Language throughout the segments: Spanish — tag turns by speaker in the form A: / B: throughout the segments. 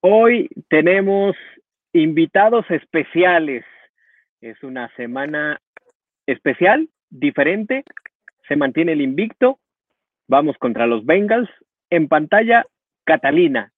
A: Hoy tenemos invitados especiales. Es una semana especial, diferente. Se mantiene el invicto. Vamos contra los Bengals. En pantalla, Catalina.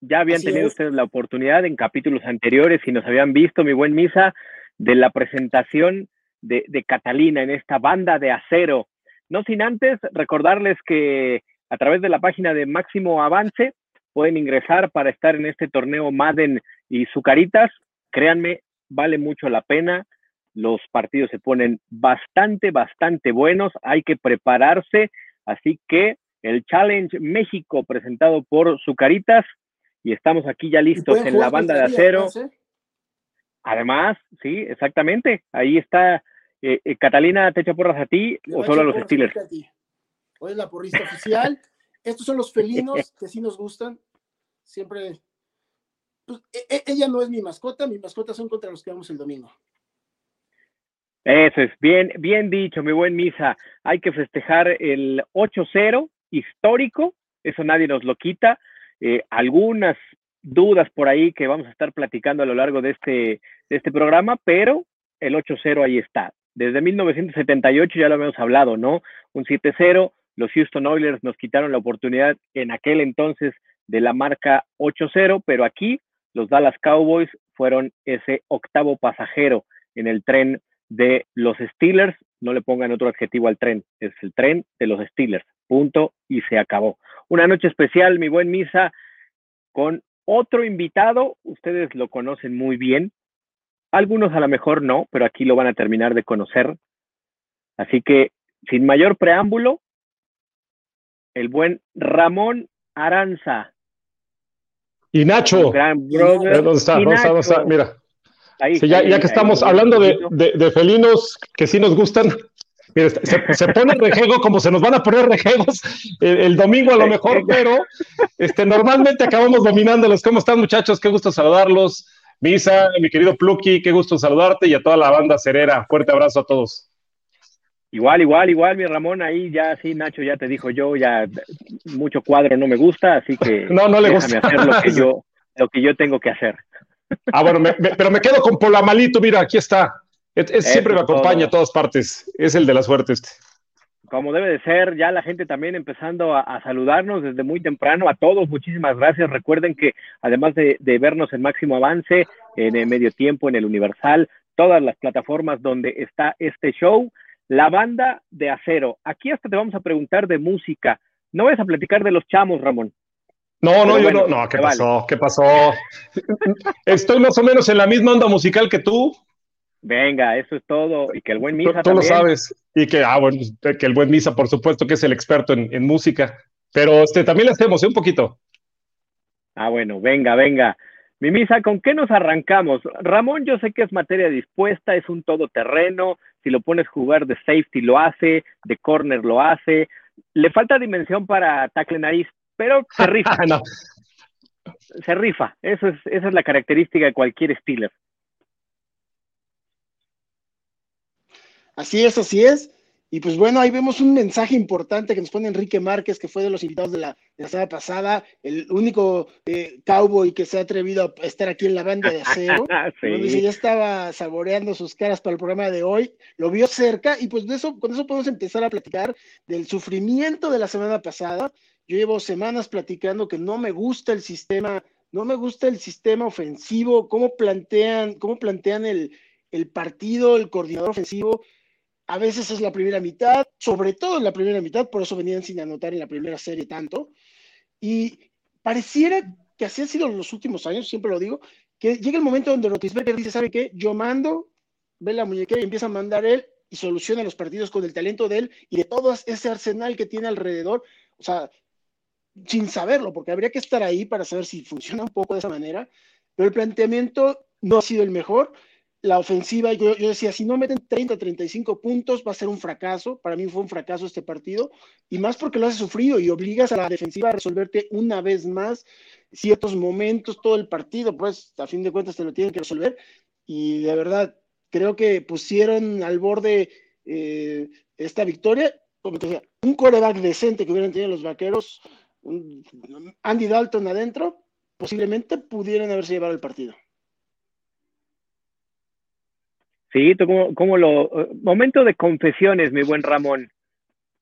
A: Ya habían tenido ustedes la oportunidad en capítulos anteriores y nos habían visto, mi buen Misa, de la presentación de, de Catalina en esta banda de acero. No sin antes recordarles que a través de la página de Máximo Avance pueden ingresar para estar en este torneo Madden y Zucaritas. Créanme, vale mucho la pena. Los partidos se ponen bastante, bastante buenos. Hay que prepararse. Así que el Challenge México presentado por Zucaritas y estamos aquí ya listos en la banda de acero. Además, sí, exactamente. Ahí está. Eh, eh, Catalina, ¿te echa porras a ti o solo a los Steelers?
B: Es la porrista oficial. Estos son los felinos que sí nos gustan. Siempre. Pues, e, e, ella no es mi mascota, mi mascota son contra los que vamos el domingo.
A: Eso es, bien, bien dicho, mi buen Misa. Hay que festejar el 8-0 histórico, eso nadie nos lo quita. Eh, algunas dudas por ahí que vamos a estar platicando a lo largo de este, de este programa, pero el 8-0 ahí está. Desde 1978 ya lo habíamos hablado, ¿no? Un 7-0, los Houston Oilers nos quitaron la oportunidad en aquel entonces de la marca 8-0, pero aquí los Dallas Cowboys fueron ese octavo pasajero en el tren de los Steelers. No le pongan otro adjetivo al tren, es el tren de los Steelers. Punto y se acabó. Una noche especial, mi buen Misa, con otro invitado. Ustedes lo conocen muy bien. Algunos a lo mejor no, pero aquí lo van a terminar de conocer. Así que, sin mayor preámbulo, el buen Ramón Aranza.
C: Y Nacho. Gran brother. ¿Dónde está? ¿Dónde está? Mira. ya, que estamos hablando de, felinos que sí nos gustan, se, pone rejego como se nos van a poner rejegos el, domingo a lo mejor, pero este, normalmente acabamos dominándolos. ¿Cómo están muchachos? Qué gusto saludarlos. Misa, mi querido Plucky, qué gusto saludarte y a toda la banda cerera. Fuerte abrazo a todos.
A: Igual, igual, igual, mi Ramón, ahí ya sí, Nacho ya te dijo yo, ya mucho cuadro no me gusta, así que
C: no, no le gusta.
A: hacer lo que yo, lo que yo tengo que hacer.
C: Ah, bueno, pero me quedo con Polamalito, mira, aquí está. Es, siempre me acompaña a todas partes. Es el de la suerte este.
A: Como debe de ser, ya la gente también empezando a, saludarnos desde muy temprano. A todos, muchísimas gracias. Recuerden que además de, vernos en Máximo Avance, en el Medio Tiempo, en el Universal, todas las plataformas donde está este show, la banda de acero. Aquí hasta te vamos a preguntar de música. No vas a platicar de los chamos, Ramón.
C: No, no, yo no, no, ¿qué pasó? ¿Qué pasó? Estoy más o menos en la misma onda musical que tú.
A: Venga, eso es todo. Y que el buen Misa.
C: Tú, tú lo sabes. Y que, ah, bueno, que el buen Misa, por supuesto, que es el experto en, música. Pero este, también le hacemos ¿eh? un poquito.
A: Ah, bueno, venga, venga. Mi Misa, ¿con qué nos arrancamos? Ramón, yo sé que es materia dispuesta, es un todoterreno. Si lo pones jugar de safety, lo hace, de corner, lo hace. Le falta dimensión para tackle nariz, pero se rifa. Se rifa. Eso es, esa es la característica de cualquier Steeler.
B: Así es, así es. Y pues bueno, ahí vemos un mensaje importante que nos pone Enrique Márquez, que fue de los invitados de la, semana pasada, el único eh, cowboy que se ha atrevido a estar aquí en la banda de acero. ya estaba saboreando sus caras para el programa de hoy, lo vio cerca y pues de eso, con eso podemos empezar a platicar del sufrimiento de la semana pasada. Yo llevo semanas platicando que no me gusta el sistema, no me gusta el sistema ofensivo, cómo plantean, cómo plantean el, el partido, el coordinador ofensivo a veces es la primera mitad, sobre todo en la primera mitad, por eso venían sin anotar en la primera serie tanto. Y pareciera que así ha sido en los últimos años, siempre lo digo, que llega el momento donde Rotisberger dice, ¿sabe qué? Yo mando, ve la muñequera y empieza a mandar él y soluciona los partidos con el talento de él y de todo ese arsenal que tiene alrededor. O sea, sin saberlo, porque habría que estar ahí para saber si funciona un poco de esa manera, pero el planteamiento no ha sido el mejor la ofensiva, yo, decía, si no meten 30, 35 puntos, va a ser un fracaso. Para mí fue un fracaso este partido, y más porque lo has sufrido y obligas a la defensiva a resolverte una vez más ciertos momentos, todo el partido, pues a fin de cuentas te lo tienen que resolver. Y de verdad, creo que pusieron al borde eh, esta victoria un coreback decente que hubieran tenido los vaqueros, Andy Dalton adentro, posiblemente pudieran haberse llevado el partido.
A: Sí, como, lo. Momento de confesiones, mi buen Ramón.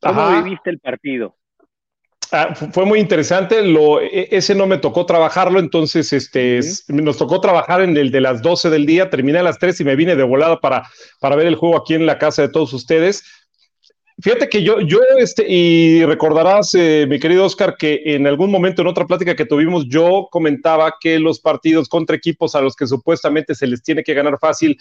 A: ¿Cómo viviste el partido?
C: Ah, fue muy interesante. Lo, e, ese no me tocó trabajarlo, entonces este, nos tocó trabajar en el de las 12 del día. Terminé a las 3 y me vine de volada para, para ver el juego aquí en la casa de todos ustedes. Fíjate que yo, yo este, y recordarás, eh, mi querido Oscar, que en algún momento en otra plática que tuvimos, yo comentaba que los partidos contra equipos a los que supuestamente se les tiene que ganar fácil,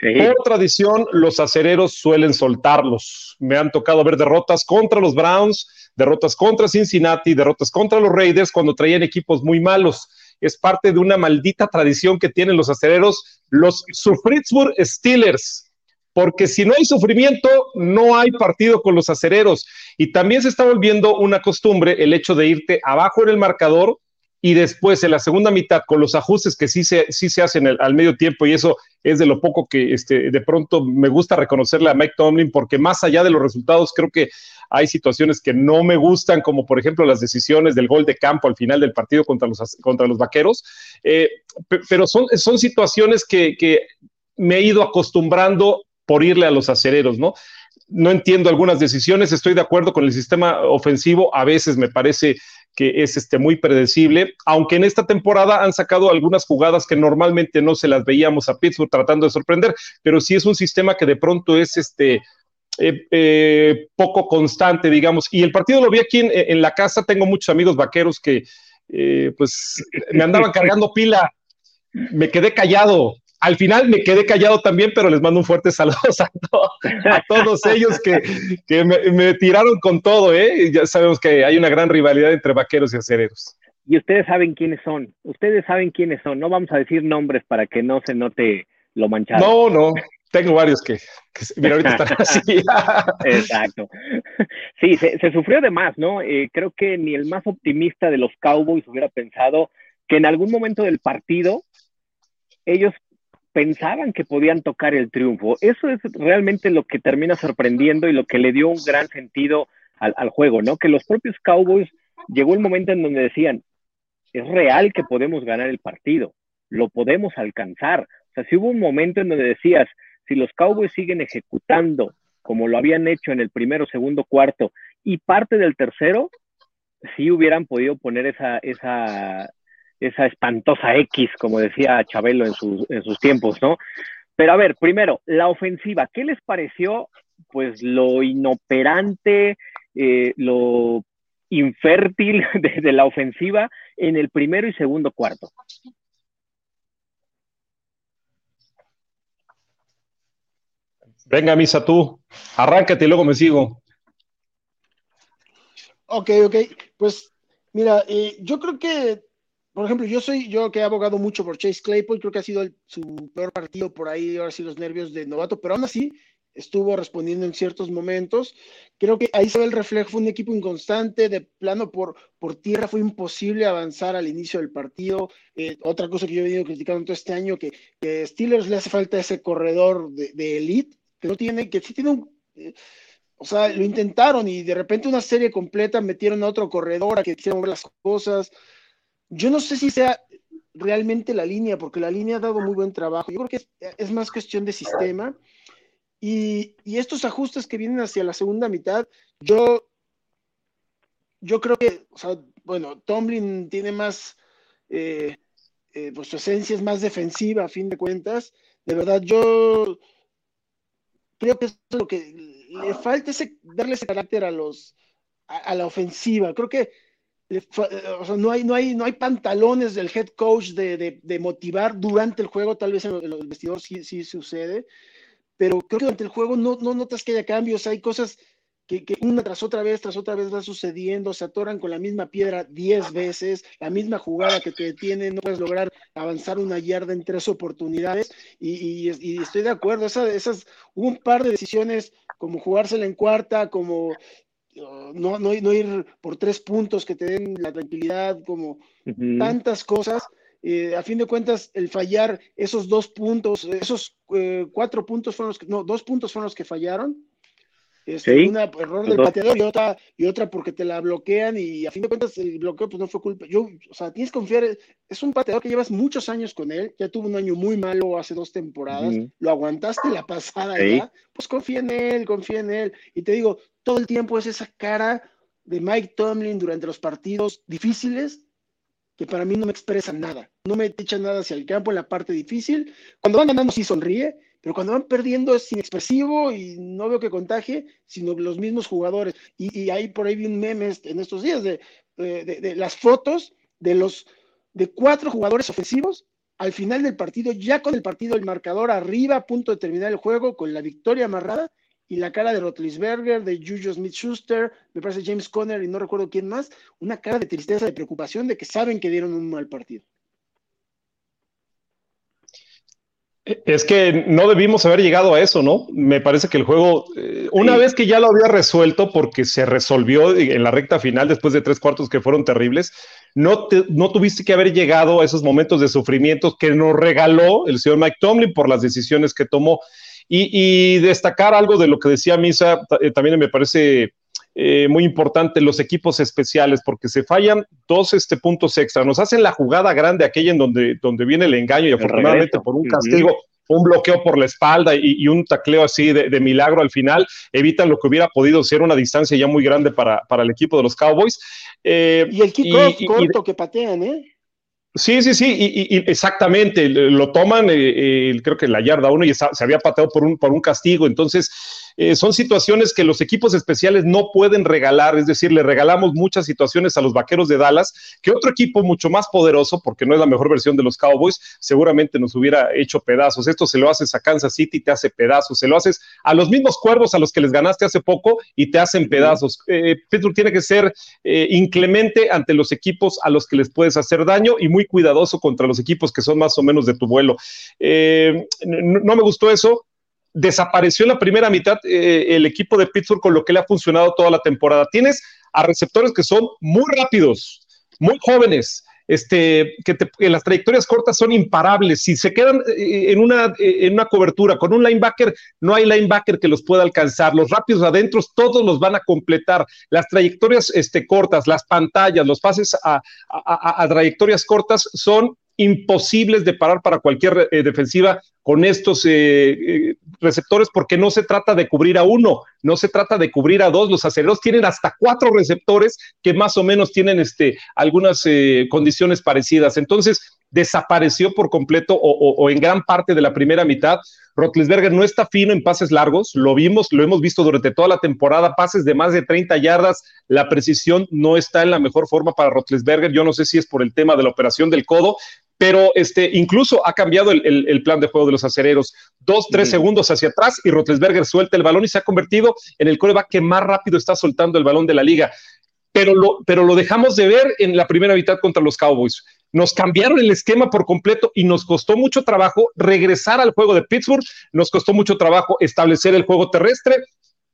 C: por tradición, los acereros suelen soltarlos. Me han tocado ver derrotas contra los Browns, derrotas contra Cincinnati, derrotas contra los Raiders cuando traían equipos muy malos. Es parte de una maldita tradición que tienen los acereros, los Sufritzburg Steelers porque si no hay sufrimiento, no hay partido con los acereros. Y también se está volviendo una costumbre el hecho de irte abajo en el marcador y después en la segunda mitad con los ajustes que sí se, sí se hacen al medio tiempo y eso es de lo poco que este, de pronto me gusta reconocerle a Mike Tomlin porque más allá de los resultados creo que hay situaciones que no me gustan como por ejemplo las decisiones del gol de campo al final del partido contra los, contra los vaqueros eh, pero son, son situaciones que, que me he ido acostumbrando por irle a los acereros, ¿no? No entiendo algunas decisiones, estoy de acuerdo con el sistema ofensivo, a veces me parece que es este, muy predecible, aunque en esta temporada han sacado algunas jugadas que normalmente no se las veíamos a Pittsburgh tratando de sorprender, pero sí es un sistema que de pronto es este, eh, eh, poco constante, digamos. Y el partido lo vi aquí en, la casa, tengo muchos amigos vaqueros que eh, pues me andaban cargando pila, me quedé callado, al final me quedé callado también, pero les mando un fuerte saludo a, todos ellos que, me, tiraron con todo, ¿eh? Ya sabemos que hay una gran rivalidad entre vaqueros y acereros.
A: Y ustedes saben quiénes son, ustedes saben quiénes son, no vamos a decir nombres para que no se note lo manchado.
C: No, no, tengo varios que, mira, ahorita están así.
A: Exacto. Sí, se, sufrió de más, ¿no? Eh, creo que ni el más optimista de los Cowboys hubiera pensado que en algún momento del partido ellos pensaban que podían tocar el triunfo. Eso es realmente lo que termina sorprendiendo y lo que le dio un gran sentido al, juego, ¿no? Que los propios Cowboys llegó el momento en donde decían, es real que podemos ganar el partido, lo podemos alcanzar. O sea, si hubo un momento en donde decías, si los Cowboys siguen ejecutando como lo habían hecho en el primero, segundo, cuarto y parte del tercero, sí hubieran podido poner esa, esa, esa espantosa X, como decía Chabelo en sus, en sus tiempos, ¿no? Pero a ver, primero, la ofensiva, ¿qué les pareció? Pues lo inoperante, eh, lo infértil de, la ofensiva en el primero y segundo cuarto.
C: Venga, Misa, tú, arráncate y luego me sigo.
B: Ok, ok, pues mira, eh, yo creo que por ejemplo, yo soy, yo que he abogado mucho por Chase Claypool, creo que ha sido su peor partido por ahí, ahora sí los nervios de novato, pero aún así estuvo respondiendo en ciertos momentos. Creo que ahí se ve el reflejo, fue un equipo inconstante, de plano por, por tierra fue imposible avanzar al inicio del partido. Eh, otra cosa que yo he venido criticando todo este año, que, que Steelers le hace falta ese corredor de, elite, que no tiene, que sí tiene un... Eh, o sea, lo intentaron y de repente una serie completa metieron a otro corredor a que quisieran ver las cosas. Yo no sé si sea realmente la línea, porque la línea ha dado muy buen trabajo. Yo creo que es, más cuestión de sistema. Y, estos ajustes que vienen hacia la segunda mitad, yo, yo creo que, o sea, bueno, Tomlin tiene más, eh, eh, pues su esencia es más defensiva a fin de cuentas. De verdad, yo creo que es lo que le falta ese, darle ese carácter a los, a la ofensiva. Creo que o sea, no hay, no hay, no hay pantalones del head coach de, motivar durante el juego, tal vez en, los vestidores sí, sucede, pero creo que durante el juego no, no notas que haya cambios, hay cosas que, una tras otra vez, tras otra vez va sucediendo, se atoran con la misma piedra diez veces, la misma jugada que te detiene, no puedes lograr avanzar una yarda en tres oportunidades, y, estoy de acuerdo, esas, esas, un par de decisiones como jugársela en cuarta, como no, no, ir por tres puntos que te den la tranquilidad, como tantas cosas. Eh, a fin de cuentas, el fallar esos dos puntos, esos eh, cuatro puntos fueron los que, no, dos puntos fueron los que fallaron. Este, Una error del pateador y otra, y otra porque te la bloquean y a fin de cuentas el bloqueo pues no fue culpa. Yo, o sea, tienes que confiar, es un pateador que llevas muchos años con él, ya tuvo un año muy malo hace dos temporadas, lo aguantaste la pasada ya, pues confía en él, confía en él. Y te digo, todo el tiempo es esa cara de Mike Tomlin durante los partidos difíciles que para mí no me expresa nada, no me echa nada hacia el campo en la parte difícil. Cuando van ganando sí sonríe, pero cuando van perdiendo es inexpresivo y no veo que contagie, sino los mismos jugadores. Y, hay por ahí vi un meme en estos días de, de, las fotos de los de cuatro jugadores ofensivos al final del partido, ya con el partido, el marcador arriba, a punto de terminar el juego, con la victoria amarrada, y la cara de Rotlisberger, de Juju Smith-Schuster, me parece James Conner y no recuerdo quién más, una cara de tristeza, de preocupación, de que saben que dieron un mal partido.
C: Es que no debimos haber llegado a eso, ¿no? Me parece que el juego, eh, una vez que ya lo había resuelto, porque se resolvió en la recta final después de tres cuartos que fueron terribles, no, no tuviste que haber llegado a esos momentos de sufrimiento que nos regaló el señor Mike Tomlin por las decisiones que tomó. Y, destacar algo de lo que decía Misa, eh, también me parece eh, muy importante, los equipos especiales, porque se fallan dos este, puntos extra. Nos hacen la jugada grande, aquella en donde, donde viene el engaño y afortunadamente por un castigo. Un bloqueo por la espalda y, un tacleo así de, milagro al final evitan lo que hubiera podido ser una distancia ya muy grande para, para el equipo de los Cowboys.
B: Eh, y el kickoff corto que patean, ¿eh?
C: Sí, sí, sí, y, exactamente, lo toman, eh, creo que la yarda uno y se había pateado por un, por un castigo, entonces eh, son situaciones que los equipos especiales no pueden regalar, es decir, le regalamos muchas situaciones a los Vaqueros de Dallas, que otro equipo mucho más poderoso, porque no es la mejor versión de los Cowboys, seguramente nos hubiera hecho pedazos. Esto se lo haces a Kansas City, te hace pedazos, se lo haces a los mismos cuervos a los que les ganaste hace poco y te hacen pedazos. Eh, Pittsburgh tiene que ser eh, inclemente ante los equipos a los que les puedes hacer daño y muy cuidadoso contra los equipos que son más o menos de tu vuelo. no me gustó eso desapareció en la primera mitad eh, el equipo de Pittsburgh con lo que le ha funcionado toda la temporada. Tienes a receptores que son muy rápidos, muy jóvenes, este, que, las trayectorias cortas son imparables. Si se quedan eh, en una, eh, en una cobertura con un linebacker, no hay linebacker que los pueda alcanzar. Los rápidos adentro, todos los van a completar. Las trayectorias este, cortas, las pantallas, los pases a, a trayectorias cortas son imposibles de parar para cualquier eh, defensiva con estos eh, eh, receptores porque no se trata de cubrir a uno, no se trata de cubrir a dos. Los aceleros tienen hasta cuatro receptores que más o menos tienen este, algunas condiciones parecidas. Entonces, desapareció por completo o, en gran parte de la primera mitad. Rotlisberger no está fino en pases largos, lo vimos, lo hemos visto durante toda la temporada, pases de más de 30 yardas, la precisión no está en la mejor forma para Rotlisberger, yo no sé si es por el tema de la operación del codo, pero este, incluso ha cambiado el, plan de juego de los acereros. Dos, tres segundos hacia atrás y Rotlisberger suelta el balón y se ha convertido en el coreback que más rápido está soltando el balón de la liga. Pero lo, pero lo dejamos de ver en la primera mitad contra los Cowboys. Nos cambiaron el esquema por completo y nos costó mucho trabajo regresar al juego de Pittsburgh, nos costó mucho trabajo establecer el juego terrestre.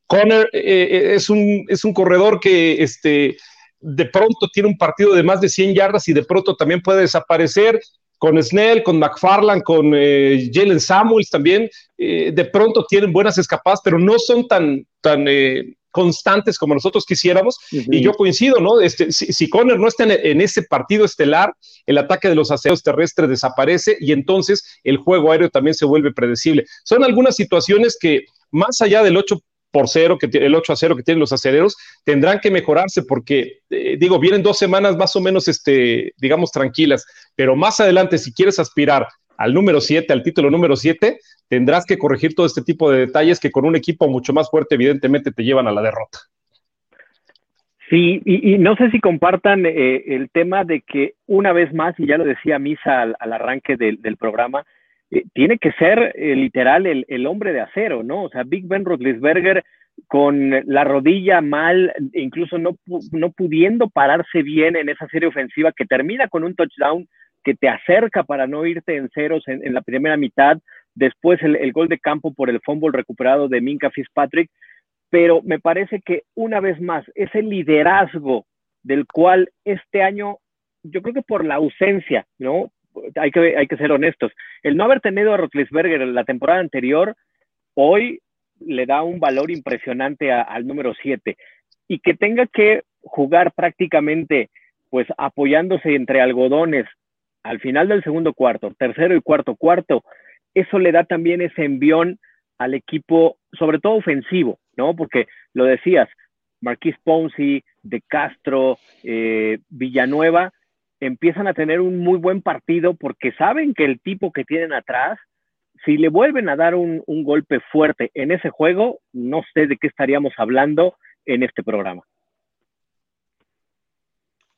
C: Conner eh, eh, es, un, es un corredor que este, de pronto tiene un partido de más de 100 yardas y de pronto también puede desaparecer con Snell, con McFarland, con eh, Jalen Samuels también, de pronto tienen buenas escapadas, pero no son tan, tan constantes como nosotros quisiéramos. Y yo coincido, ¿no? Este, si, Conner no está en, ese partido estelar, el ataque de los aseos terrestres desaparece y entonces el juego aéreo también se vuelve predecible. Son algunas situaciones que, más allá del 8 por cero, que el 8 a 0 que tienen los aceleros, tendrán que mejorarse porque, eh, digo, vienen dos semanas más o menos, este, digamos, tranquilas, pero más adelante, si quieres aspirar al número 7, al título número 7, tendrás que corregir todo este tipo de detalles que con un equipo mucho más fuerte, evidentemente, te llevan a la derrota.
A: Sí, y, no sé si compartan eh, el tema de que una vez más, y ya lo decía Misa al, arranque del, programa, eh, tiene que ser eh, literal el, hombre de acero, ¿no? O sea, Big Ben Roethlisberger con la rodilla mal, incluso no, no pudiendo pararse bien en esa serie ofensiva que termina con un touchdown que te acerca para no irte en ceros en, la primera mitad, después el, gol de campo por el fumble recuperado de Minka Fitzpatrick, pero me parece que una vez más, ese liderazgo del cual este año, yo creo que por la ausencia, ¿no? hay que, hay que ser honestos. El no haber tenido a Rotlisberger en la temporada anterior, hoy le da un valor impresionante al número 7 y que tenga que jugar prácticamente pues apoyándose entre algodones al final del segundo cuarto, tercero y cuarto cuarto, eso le da también ese envión al equipo, sobre todo ofensivo, ¿no? Porque lo decías, Marquis Ponzi, De Castro, eh, Villanueva, empiezan a tener un muy buen partido porque saben que el tipo que tienen atrás, si le vuelven a dar un, un golpe fuerte en ese juego, no sé de qué estaríamos hablando en este programa.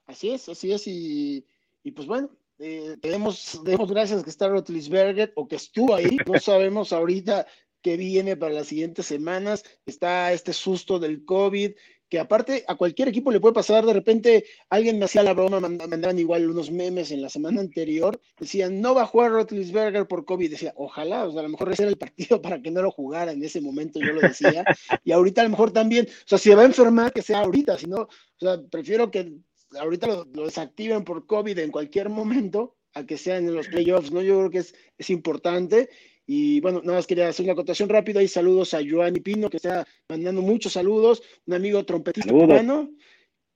B: Así es, así es, y, y pues bueno, eh, tenemos, demos gracias que está Rotlisberger o que estuvo ahí, no sabemos ahorita qué viene para las siguientes semanas, está este susto del COVID, que aparte a cualquier equipo le puede pasar, de repente alguien me hacía la broma, mandaban igual unos memes en la semana anterior, decían, no va a jugar Rotlisberger por COVID, decía, ojalá, o sea, a lo mejor ese era el partido para que no lo jugara en ese momento, yo lo decía, y ahorita a lo mejor también, o sea, si va a enfermar, que sea ahorita, si no, o sea, prefiero que ahorita lo, desactiven por COVID en cualquier momento, a que sean en los playoffs, ¿no? Yo creo que es, es importante. Y bueno, nada más quería hacer una acotación rápida y saludos a Joan y Pino, que está mandando muchos saludos, un amigo trompetista cubano.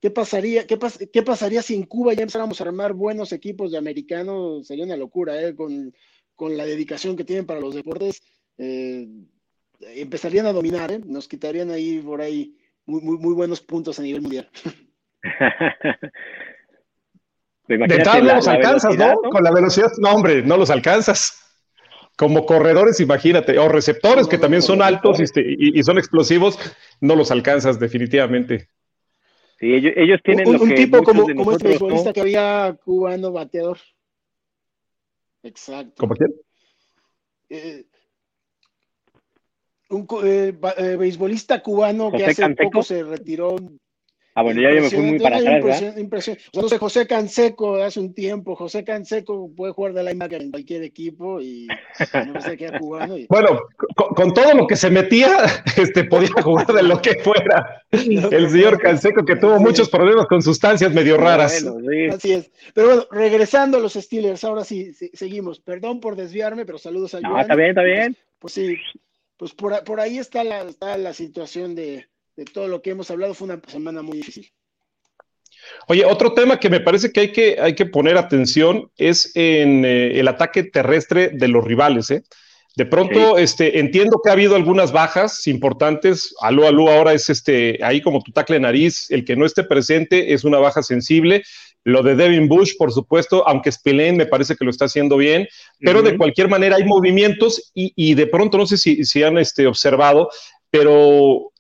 B: ¿Qué pasaría, qué, qué, pasaría si en Cuba ya empezáramos a armar buenos equipos de americanos? Sería una locura, ¿eh? Con, con la dedicación que tienen para los deportes. Eh, empezarían a dominar, ¿eh? Nos quitarían ahí por ahí muy, muy, muy buenos puntos a nivel mundial.
C: de tal no los alcanzas, ¿no? Con la velocidad, no, hombre, no los alcanzas. Como corredores, imagínate, o receptores que también son altos este, y, son explosivos, no los alcanzas definitivamente.
A: Sí, ellos, tienen
B: un, tipo como, como este futbolista que había cubano bateador. Exacto.
C: ¿Cómo quién? Eh,
B: un eh, eh, beisbolista cubano que hace poco se retiró
A: Ah, bueno, ya yo me fui muy para atrás.
B: Impresión, O sea, José Canseco hace un tiempo. José Canseco puede jugar de linebacker en cualquier equipo y no sé qué cubano.
C: Bueno, con, todo lo que se metía, este, podía jugar de lo que fuera. El señor Canseco que tuvo muchos problemas con sustancias medio raras.
B: Así es. Pero bueno, regresando a los Steelers, ahora sí, seguimos. Perdón por desviarme, pero saludos a
A: no, Está bien, está bien.
B: Pues, sí, pues por, por ahí está la, está la situación de de todo lo que hemos hablado. Fue una semana muy difícil.
C: Oye, otro tema que me parece que hay que, hay que poner atención es en eh, el ataque terrestre de los rivales. ¿eh? De pronto, este, entiendo que ha habido algunas bajas importantes. Aló, aló, ahora es este, ahí como tu tacle nariz, el que no esté presente es una baja sensible. Lo de Devin Bush, por supuesto, aunque Spillane me parece que lo está haciendo bien, pero de cualquier manera hay movimientos y, de pronto no sé si, si han este, observado, pero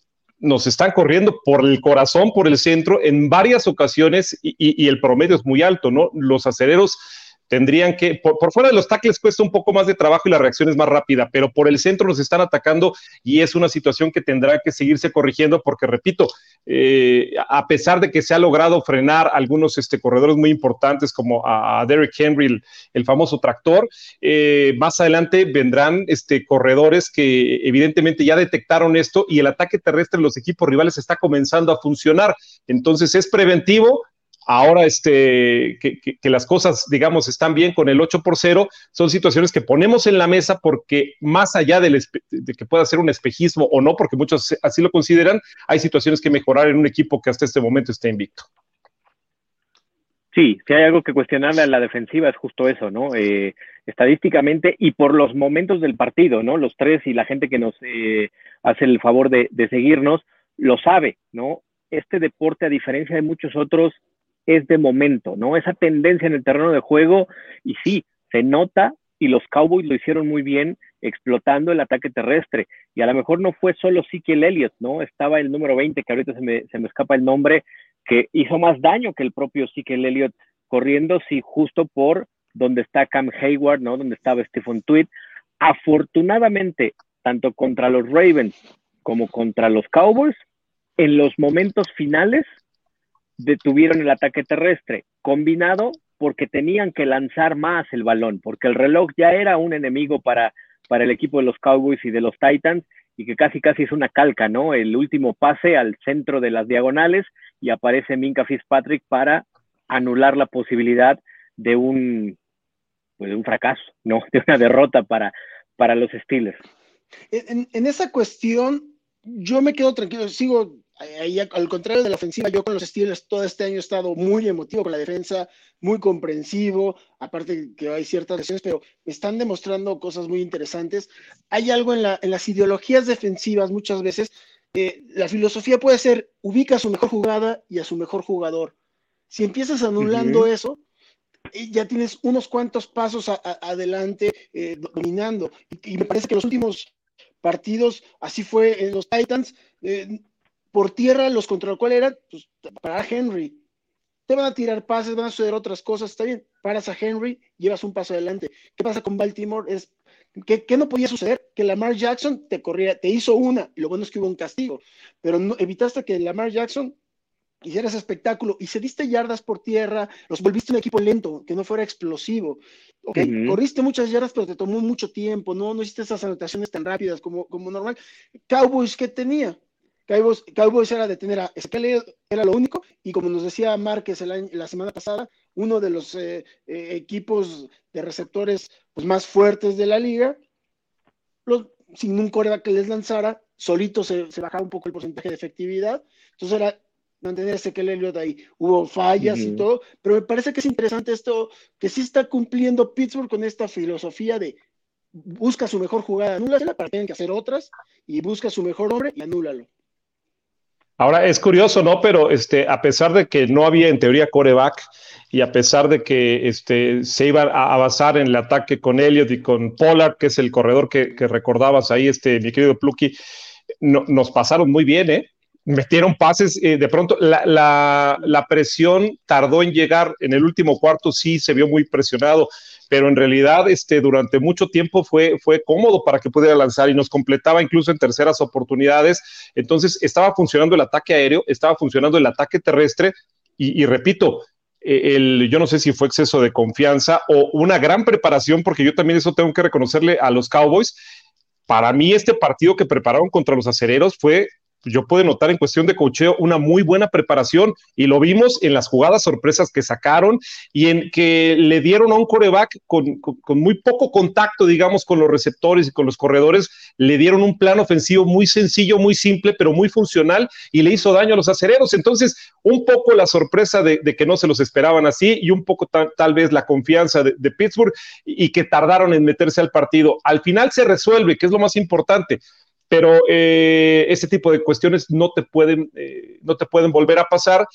C: nos están corriendo por el corazón, por el centro, en varias ocasiones y, el promedio es muy alto, ¿no? Los acereros tendrían que, por, fuera de los tackles cuesta un poco más de trabajo y la reacción es más rápida, pero por el centro nos están atacando y es una situación que tendrá que seguirse corrigiendo porque, repito, eh, a pesar de que se ha logrado frenar algunos este, corredores muy importantes como a, Derek Henry, el, famoso tractor, eh, más adelante vendrán este, corredores que evidentemente ya detectaron esto y el ataque terrestre de los equipos rivales está comenzando a funcionar. Entonces es preventivo, ahora este, que, las cosas, digamos, están bien con el 8 por 0, son situaciones que ponemos en la mesa porque más allá de que pueda ser un espejismo o no, porque muchos así lo consideran, hay situaciones que mejorar en un equipo que hasta este momento está invicto.
A: Sí, si hay algo que cuestionarle a la defensiva es justo eso, ¿no? Eh, estadísticamente y por los momentos del partido, ¿no? Los tres y la gente que nos eh, hace el favor de, de seguirnos lo sabe, ¿no? Este deporte, a diferencia de muchos otros, es de momento, ¿no? Esa tendencia en el terreno de juego, y sí, se nota, y los Cowboys lo hicieron muy bien explotando el ataque terrestre. Y a lo mejor no fue solo Sikiel Elliott, ¿no? Estaba el número 20, que ahorita se me, se me escapa el nombre, que hizo más daño que el propio Sikiel Elliott corriendo, sí, justo por donde está Cam Hayward, ¿no? Donde estaba Stephen Tweed. Afortunadamente, tanto contra los Ravens como contra los Cowboys, en los momentos finales detuvieron el ataque terrestre, combinado porque tenían que lanzar más el balón, porque el reloj ya era un enemigo para, para el equipo de los Cowboys y de los Titans, y que casi casi es una calca, ¿no? El último pase al centro de las diagonales y aparece Minka Fitzpatrick para anular la posibilidad de un, pues, de un fracaso, ¿no? De una derrota para, para los Steelers.
B: En, esa cuestión, yo me quedo tranquilo, sigo ahí, al contrario de la ofensiva, yo con los Steelers todo este año he estado muy emotivo con la defensa, muy comprensivo, aparte que hay ciertas lesiones, pero están demostrando cosas muy interesantes. Hay algo en, las ideologías defensivas muchas veces, eh, la filosofía puede ser, ubica a su mejor jugada y a su mejor jugador. Si empiezas anulando eso, ya tienes unos cuantos pasos adelante eh, dominando. Y, me parece que los últimos partidos, así fue en los Titans, eh, por tierra los contra cuál era, pues para Henry. Te van a tirar pases, van a suceder otras cosas, está bien, paras a Henry, llevas un paso adelante. ¿Qué pasa con Baltimore? Es ¿Qué, no podía suceder? Que Lamar Jackson te corría, te hizo una, lo bueno es que hubo un castigo, pero no, evitaste que Lamar Jackson hicieras espectáculo y se diste yardas por tierra, los volviste un equipo lento, que no fuera explosivo. Ok, corriste muchas yardas, pero te tomó mucho tiempo, no, no hiciste esas anotaciones tan rápidas como, como normal. Cowboys, ¿qué tenía? Cowboys, Cowboys era detener a Ezequiel, era lo único, y como nos decía Márquez la semana pasada, uno de los eh, eh, equipos de receptores pues, más fuertes de la liga, los, sin un coreback que les lanzara, solito se, se, bajaba un poco el porcentaje de efectividad, entonces era mantener ese que Elliott ahí. Hubo fallas y todo, pero me parece que es interesante esto, que sí está cumpliendo Pittsburgh con esta filosofía de busca su mejor jugada, anúlasela para que tengan que hacer otras, y busca su mejor hombre y anúlalo.
C: Ahora es curioso, ¿no? Pero este, a pesar de que no había en teoría coreback y a pesar de que este, se iba a, basar en el ataque con Elliott y con Pollard, que es el corredor que, recordabas ahí, este, mi querido Plucky, nos pasaron muy bien, ¿eh? metieron pases, eh, de pronto la, la, presión tardó en llegar, en el último cuarto sí se vio muy presionado, pero en realidad este, durante mucho tiempo fue, fue cómodo para que pudiera lanzar y nos completaba incluso en terceras oportunidades, entonces estaba funcionando el ataque aéreo, estaba funcionando el ataque terrestre y, repito, eh, el, yo no sé si fue exceso de confianza o una gran preparación, porque yo también eso tengo que reconocerle a los Cowboys. Para mí este partido que prepararon contra los acereros fue yo puedo notar en cuestión de cocheo una muy buena preparación y lo vimos en las jugadas sorpresas que sacaron y en que le dieron a un coreback con, muy poco contacto, digamos, con los receptores y con los corredores, le dieron un plan ofensivo muy sencillo, muy simple, pero muy funcional y le hizo daño a los acereros. Entonces, un poco la sorpresa de, que no se los esperaban así y un poco tal vez la confianza de, de Pittsburgh y que tardaron en meterse al partido. Al final se resuelve, que es lo más importante pero eh, ese tipo de cuestiones no te pueden, eh, no te pueden volver a pasar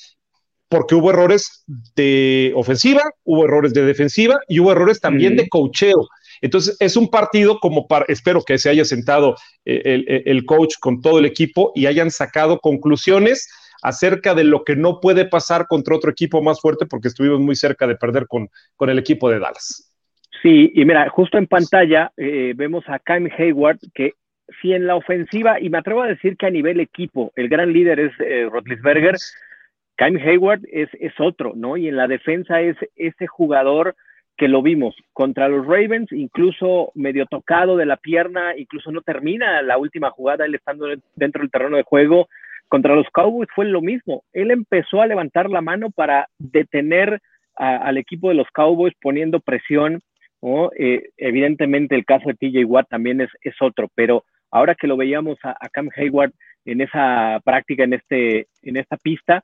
C: porque hubo errores de ofensiva, hubo errores de defensiva y hubo errores también de cocheo. Entonces, es un partido como para, espero que se haya sentado eh, el, coach con todo el equipo y hayan sacado conclusiones acerca de lo que no puede pasar contra otro equipo más fuerte, porque estuvimos muy cerca de perder con, con el equipo de Dallas.
A: Sí, y mira, justo en pantalla vemos a Cam Hayward, que si en la ofensiva, y me atrevo a decir que a nivel equipo, el gran líder es eh, Rotlisberger, Kyle Hayward es, es otro, ¿no? Y en la defensa es ese jugador que lo vimos contra los Ravens, incluso medio tocado de la pierna, incluso no termina la última jugada, él estando dentro del terreno de juego. Contra los Cowboys fue lo mismo. Él empezó a levantar la mano para detener al equipo de los Cowboys poniendo presión. ¿no? Eh, evidentemente el caso de TJ Watt también es, es otro, pero ahora que lo veíamos a, Cam Hayward en esa práctica, en, este, en esta pista,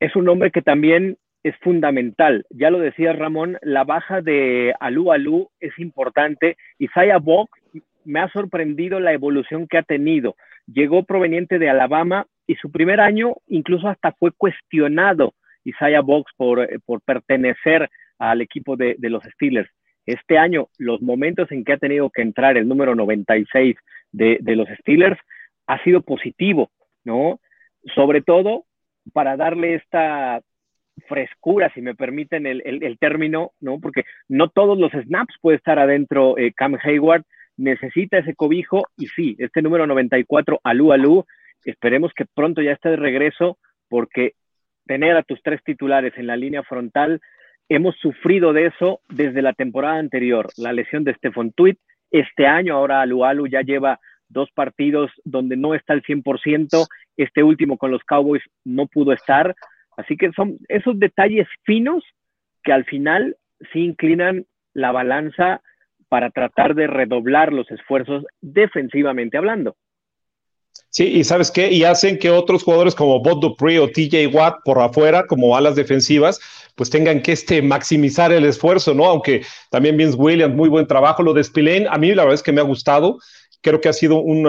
A: es un hombre que también es fundamental. Ya lo decía Ramón, la baja de Alu Alu es importante. Isaiah Box me ha sorprendido la evolución que ha tenido. Llegó proveniente de Alabama y su primer año incluso hasta fue cuestionado Isaiah Box por, por pertenecer al equipo de los Steelers. Este año, los momentos en que ha tenido que entrar el número 96 de, los Steelers ha sido positivo, ¿no? Sobre todo para darle esta frescura, si me permiten el, término, ¿no? Porque no todos los snaps puede estar adentro eh, Cam Hayward, necesita ese cobijo y sí, este número 94, Alu Alu, esperemos que pronto ya esté de regreso porque tener a tus tres titulares en la línea frontal hemos sufrido de eso desde la temporada anterior, la lesión de Stefan Tweet. Este año ahora Alu ya lleva dos partidos donde no está al 100%, este último con los Cowboys no pudo estar, así que son esos detalles finos que al final sí inclinan la balanza para tratar de redoblar los esfuerzos defensivamente hablando.
C: Sí, y sabes qué, y hacen que otros jugadores como Bob Dupree o TJ Watt por afuera, como alas defensivas, pues tengan que este, maximizar el esfuerzo, ¿no? Aunque también Vince Williams, muy buen trabajo. Lo de Spillane, a mí la verdad es que me ha gustado. Creo que ha sido un,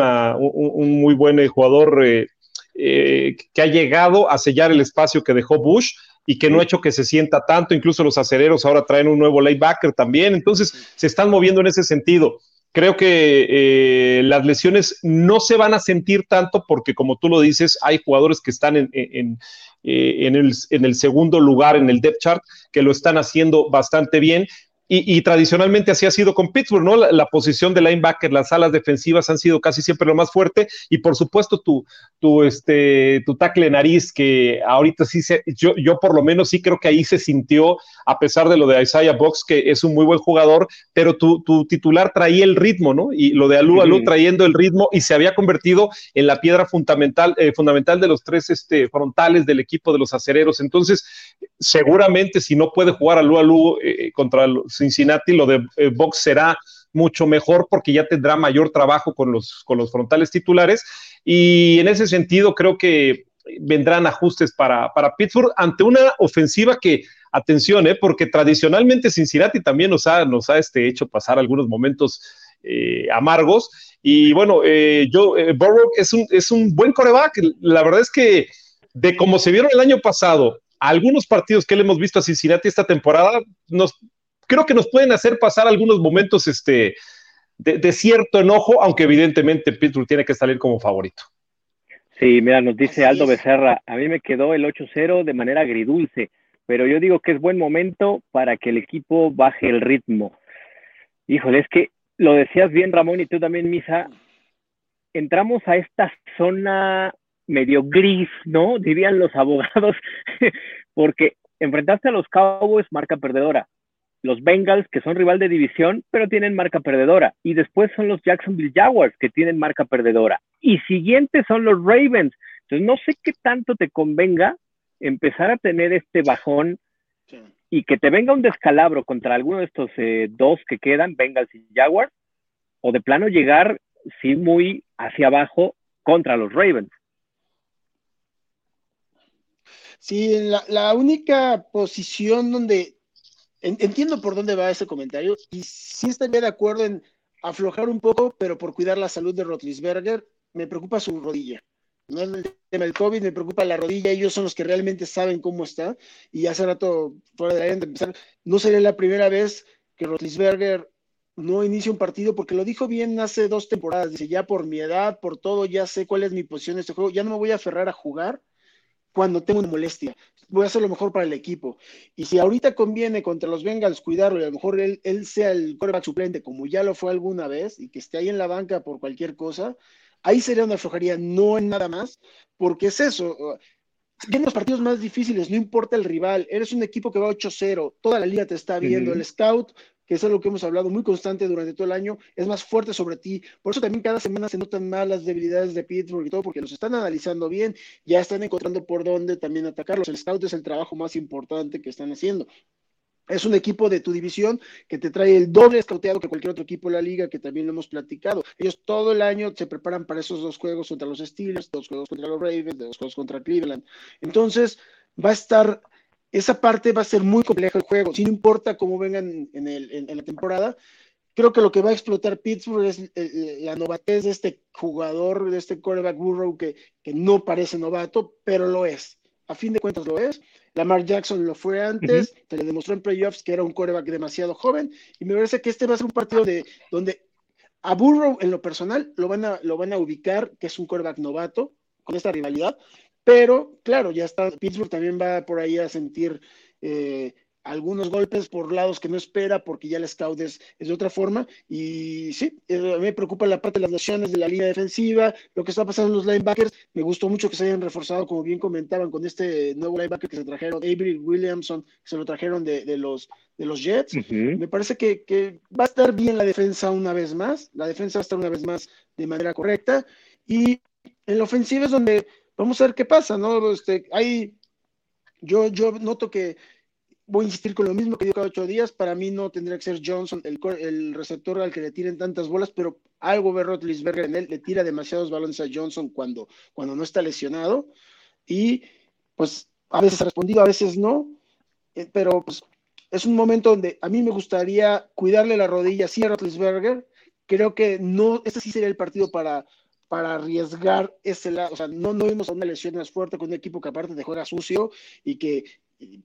C: muy buen eh, jugador eh, eh, que ha llegado a sellar el espacio que dejó Bush y que no ha hecho que se sienta tanto. Incluso los acereros ahora traen un nuevo laybacker también. Entonces, se están moviendo en ese sentido. Creo que eh, las lesiones no se van a sentir tanto porque, como tú lo dices, hay jugadores que están en, en, eh, el, en el segundo lugar en el depth chart que lo están haciendo bastante bien y, tradicionalmente así ha sido con Pittsburgh, ¿no? La, posición de linebacker, las alas defensivas han sido casi siempre lo más fuerte y por supuesto tu, tu, este, tu tackle nariz que ahorita sí se, yo, yo por lo menos sí creo que ahí se sintió, a pesar de lo de Isaiah Box, que es un muy buen jugador, pero tu, tu titular traía el ritmo, ¿no? Y lo de Alu Alu trayendo el ritmo y se había convertido en la piedra fundamental, eh, fundamental de los tres este, frontales del equipo de los acereros. Entonces, seguramente si no puede jugar Alu Alu eh, contra los Cincinnati, lo de eh, Box será mucho mejor porque ya tendrá mayor trabajo con los, con los frontales titulares. Y en ese sentido, creo que vendrán ajustes para, para Pittsburgh ante una ofensiva que, atención, eh, porque tradicionalmente Cincinnati también nos ha, nos ha este, hecho pasar algunos momentos eh, amargos. Y bueno, yo, Burrow es un, es un buen coreback. La verdad es que de como se vieron el año pasado, algunos partidos que le hemos visto a Cincinnati esta temporada, nos creo que nos pueden hacer pasar algunos momentos este, de, cierto enojo, aunque evidentemente Pittsburgh tiene que salir como favorito.
A: Sí, mira, nos dice Aldo Becerra, a mí me quedó el 8-0 de manera agridulce, pero yo digo que es buen momento para que el equipo baje el ritmo. Híjole, es que lo decías bien, Ramón, y tú también, Misa, entramos a esta zona medio gris, ¿no? Dirían los abogados, porque enfrentaste a los Cowboys, marca perdedora los Bengals, que son rival de división, pero tienen marca perdedora. Y después son los Jacksonville Jaguars, que tienen marca perdedora. Y siguientes son los Ravens. Entonces, no sé qué tanto te convenga empezar a tener este bajón y que te venga un descalabro contra alguno de estos eh, dos que quedan, Bengals y Jaguars, o de plano llegar, sí, muy hacia abajo contra los Ravens.
B: Sí, la única posición donde entiendo por dónde va ese comentario y sí estaría de acuerdo en aflojar un poco, pero por cuidar la salud de Rotlisberger, me preocupa su rodilla. No es el tema del COVID, me preocupa la rodilla, ellos son los que realmente saben cómo está. Y hace rato, fuera de la de empezar, no sería la primera vez que Rotlisberger no inicia un partido, porque lo dijo bien hace dos temporadas. Dice, ya por mi edad, por todo, ya sé cuál es mi posición en este juego, ya no me voy a aferrar a jugar cuando tengo una molestia. Voy a hacer lo mejor para el equipo. Y si ahorita conviene contra los Bengals cuidarlo y a lo mejor él, sea el quarterback suplente, como ya lo fue alguna vez, y que esté ahí en la banca por cualquier cosa, ahí sería una flojería, no en nada más, porque es eso. En los partidos más difíciles, no importa el rival, eres un equipo que va 8-0, toda la liga te está viendo, el scout que es algo que hemos hablado muy constante durante todo el año, es más fuerte sobre ti. Por eso también cada semana se notan más las debilidades de Pittsburgh y todo, porque los están analizando bien, ya están encontrando por dónde también atacarlos. El scout es el trabajo más importante que están haciendo. Es un equipo de tu división que te trae el doble scouteado que cualquier otro equipo de la liga, que también lo hemos platicado. Ellos todo el año se preparan para esos dos juegos contra los Steelers, dos juegos contra los Ravens, dos juegos contra Cleveland. Entonces, va a estar esa parte va a ser muy compleja el juego, sin importa cómo vengan en, la temporada. Creo que lo que va a explotar Pittsburgh es eh, eh, la novatez de este jugador, de este quarterback Burrow que, que no parece novato, pero lo es. A fin de cuentas lo es. Lamar Jackson lo fue antes, se le demostró en playoffs que era un quarterback demasiado joven, y me parece que este va a ser un partido de, donde a Burrow en lo personal lo van a, lo van a ubicar, que es un quarterback novato, con esta rivalidad, pero claro, ya está, Pittsburgh también va por ahí a sentir eh, algunos golpes por lados que no espera, porque ya el scout es, de otra forma. Y sí, eh, me preocupa la parte de las lesiones de la línea defensiva, lo que está pasando en los linebackers. Me gustó mucho que se hayan reforzado, como bien comentaban, con este nuevo linebacker que se trajeron, Avery Williamson, que se lo trajeron de, los, de los Jets. Me parece que, que va a estar bien la defensa una vez más. La defensa va a estar una vez más de manera correcta. Y en la ofensiva es donde Vamos a ver qué pasa, ¿no? Este, hay, yo, yo noto que voy a insistir con lo mismo que digo cada ocho días. Para mí no tendría que ser Johnson el, el receptor al que le tiren tantas bolas, pero algo ve Rotlisberger en él, le tira demasiados balones a Johnson cuando, cuando no está lesionado. Y pues a veces ha respondido, a veces no. Eh, pero pues es un momento donde a mí me gustaría cuidarle la rodilla sí a Rotlisberger. Creo que no, este sí sería el partido para, para arriesgar ese lado. O sea, no, no vimos una lesión más fuerte con un equipo que aparte de juega sucio y que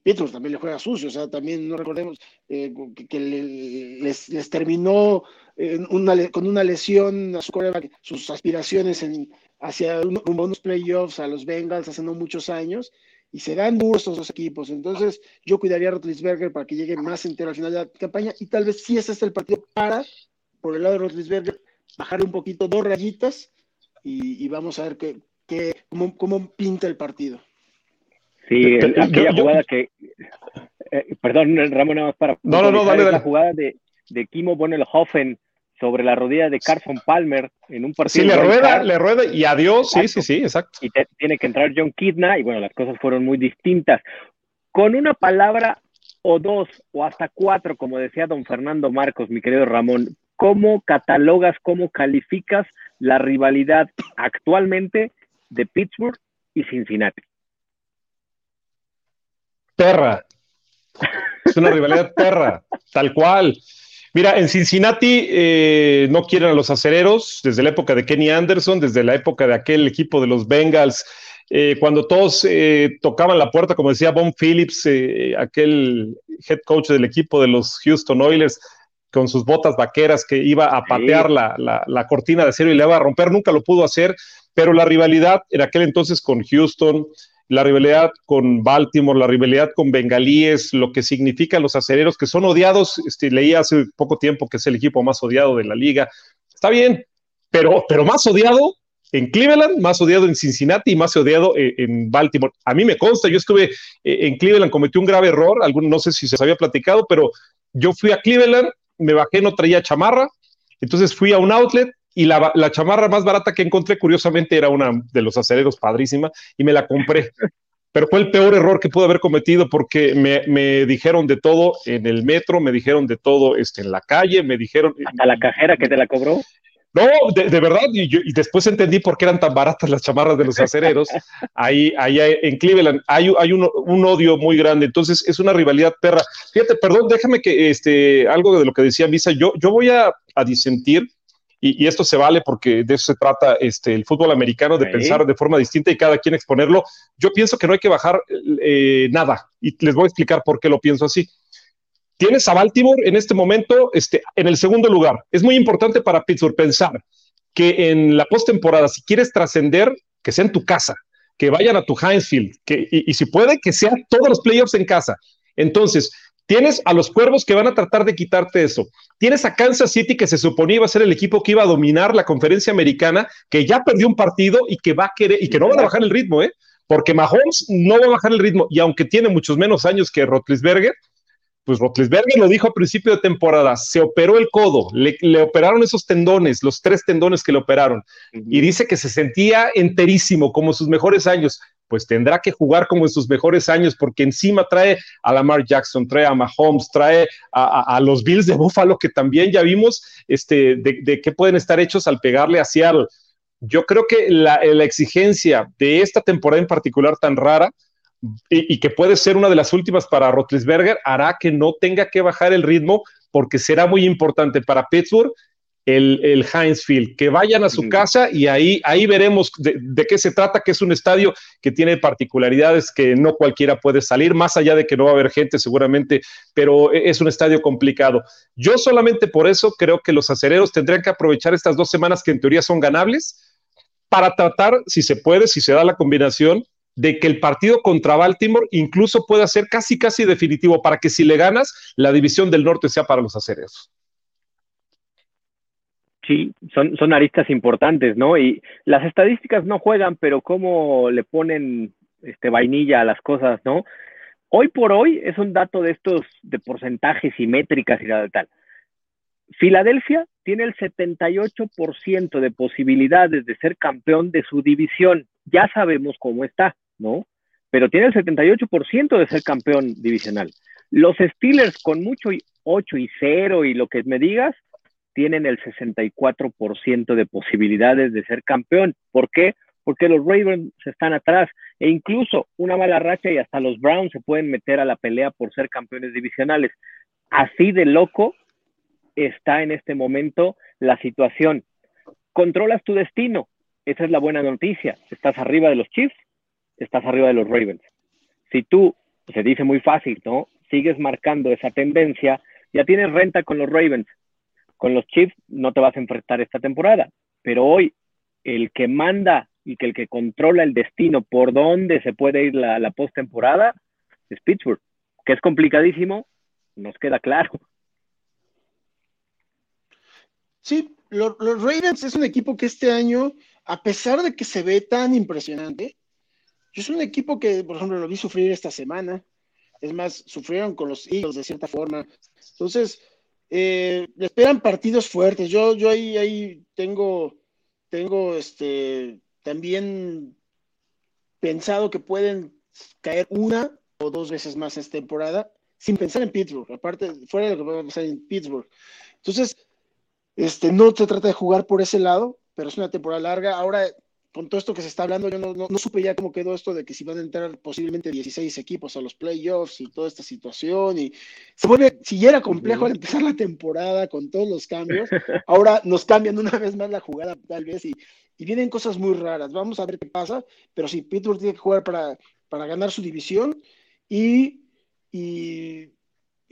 B: Pietro también le juega sucio, o sea, también no recordemos eh, que, les, terminó eh, con una lesión a su coreback, sus aspiraciones en, hacia un, unos playoffs a los Bengals hace no muchos años, y se dan duros estos dos equipos. Entonces, yo cuidaría a Rotlisberger para que llegue más entero al final de la campaña, y tal vez si ese es el partido para, por el lado de Rotlisberger, bajarle un poquito dos rayitas, y, vamos a ver qué, cómo, cómo pinta el partido.
A: Sí, aquella jugada que. Eh, perdón, Ramón, nada más para.
C: No, no, no, dale,
A: La jugada de, de Kimo Bonelhofen sobre la rodilla de Carson Palmer en un partido.
C: Sí, le rueda, le rueda y adiós. Sí, sí, sí, exacto.
A: Y tiene que entrar John Kidna y bueno, las cosas fueron muy distintas. Con una palabra o dos o hasta cuatro, como decía don Fernando Marcos, mi querido Ramón, ¿cómo catalogas, cómo calificas la rivalidad actualmente de Pittsburgh y Cincinnati?
C: perra. Es una rivalidad perra, tal cual. Mira, en Cincinnati eh, no quieren a los acereros desde la época de Kenny Anderson, desde la época de aquel equipo de los Bengals, eh, cuando todos eh, tocaban la puerta, como decía Bon Phillips, aquel head coach del equipo de los Houston Oilers, con sus botas vaqueras que iba a patear la, la, cortina de acero y le iba a romper, nunca lo pudo hacer, pero la rivalidad en aquel entonces con Houston, la rivalidad con Baltimore, la rivalidad con Bengalíes, lo que significa los acereros que son odiados. Este, leí hace poco tiempo que es el equipo más odiado de la liga. Está bien, pero, pero más odiado en Cleveland, más odiado en Cincinnati y más odiado eh, en, Baltimore. A mí me consta, yo estuve eh, en Cleveland, cometí un grave error, algún, no sé si se había platicado, pero yo fui a Cleveland, me bajé, no traía chamarra, entonces fui a un outlet y la, chamarra más barata que encontré, curiosamente, era una de los acereros padrísima y me la compré. Pero fue el peor error que pude haber cometido porque me, dijeron de todo en el metro, me dijeron de todo este, en la calle, me dijeron...
A: ¿Hasta la cajera que te la cobró?
C: No, de, verdad, y, después entendí por qué eran tan baratas las chamarras de los acereros. ahí, ahí en Cleveland hay, hay un, odio muy grande, entonces es una rivalidad perra. Fíjate, perdón, déjame que este, algo de lo que decía Misa, yo, yo voy a, a disentir y, esto se vale porque de eso se trata este, el fútbol americano, de pensar de forma distinta y cada quien exponerlo. Yo pienso que no hay que bajar eh, nada y les voy a explicar por qué lo pienso así. Tienes a Baltimore en este momento este, en el segundo lugar. Es muy importante para Pittsburgh pensar que en la postemporada, si quieres trascender, que sea en tu casa, que vayan a tu Heinz Field, que, y, si puede, que sean todos los playoffs en casa. Entonces, Tienes a los cuervos que van a tratar de quitarte eso. Tienes a Kansas City, que se suponía iba a ser el equipo que iba a dominar la conferencia americana, que ya perdió un partido y que va a querer, y que no van a bajar el ritmo, ¿eh? Porque Mahomes no va a bajar el ritmo, y aunque tiene muchos menos años que Rotlisberger, pues Rotlisberger lo dijo a principio de temporada, se operó el codo, le, le, operaron esos tendones, los tres tendones que le operaron, y dice que se sentía enterísimo, como sus mejores años pues tendrá que jugar como en sus mejores años, porque encima trae a Lamar Jackson, trae a Mahomes, trae a, los Bills de Buffalo, que también ya vimos este, de, qué pueden estar hechos al pegarle a Seattle. Yo creo que la, exigencia de esta temporada en particular tan rara, y, que puede ser una de las últimas para Rotlisberger, hará que no tenga que bajar el ritmo porque será muy importante para Pittsburgh el, el Heinz Field, que vayan a su casa y ahí, ahí veremos de, qué se trata, que es un estadio que tiene particularidades que no cualquiera puede salir, más allá de que no va a haber gente seguramente, pero e, es un estadio complicado. Yo solamente por eso creo que los acereros tendrían que aprovechar estas dos semanas que en teoría son ganables para tratar, si se puede, si se da la combinación, de que el partido contra Baltimore incluso pueda ser casi, casi definitivo, para que si le ganas, la división del norte sea para los acereros.
A: Sí, son, son aristas importantes, ¿no? Y las estadísticas no juegan, pero cómo le ponen este vainilla a las cosas, ¿no? Hoy por hoy es un dato de estos de porcentajes y métricas y tal. Filadelfia tiene el 78% de posibilidades de ser campeón de su división. Ya sabemos cómo está, ¿no? Pero tiene el 78% de ser campeón divisional. Los Steelers con mucho 8 y 0 y lo que me digas, tienen el 64% de posibilidades de ser campeón. ¿Por qué? Porque los Ravens están atrás e incluso una mala racha y hasta los Browns se pueden meter a la pelea por ser campeones divisionales. Así de loco está en este momento la situación. Controlas tu destino. Esa es la buena noticia. Estás arriba de los Chiefs, estás arriba de los Ravens. Si tú, se dice muy fácil, ¿no? Sigues marcando esa tendencia, ya tienes renta con los Ravens. Con los Chiefs no te vas a enfrentar esta temporada, pero hoy el que manda y que el que controla el destino por dónde se puede ir la, la postemporada es Pittsburgh, que es complicadísimo, nos queda claro.
B: Sí, los, Ravens es un equipo que este año, a pesar de que se ve tan impresionante, es un equipo que, por ejemplo, lo vi sufrir esta semana. Es más, sufrieron con los Eagles de cierta forma. Entonces, eh, esperan partidos fuertes. Yo, yo ahí, ahí tengo, tengo este, también pensado que pueden caer una o dos veces más esta temporada, sin pensar en Pittsburgh, aparte, fuera de lo que va a pasar en Pittsburgh. Entonces, este, no se trata de jugar por ese lado, pero es una temporada larga. Ahora, con todo esto que se está hablando, yo no, no, supe ya cómo quedó esto de que si van a entrar posiblemente 16 equipos a los playoffs y toda esta situación. Y se vuelve, si ya era complejo al empezar la temporada con todos los cambios, ahora nos cambian una vez más la jugada, tal vez, y, y vienen cosas muy raras. Vamos a ver qué pasa, pero si Pittsburgh tiene que jugar para, para ganar su división y, y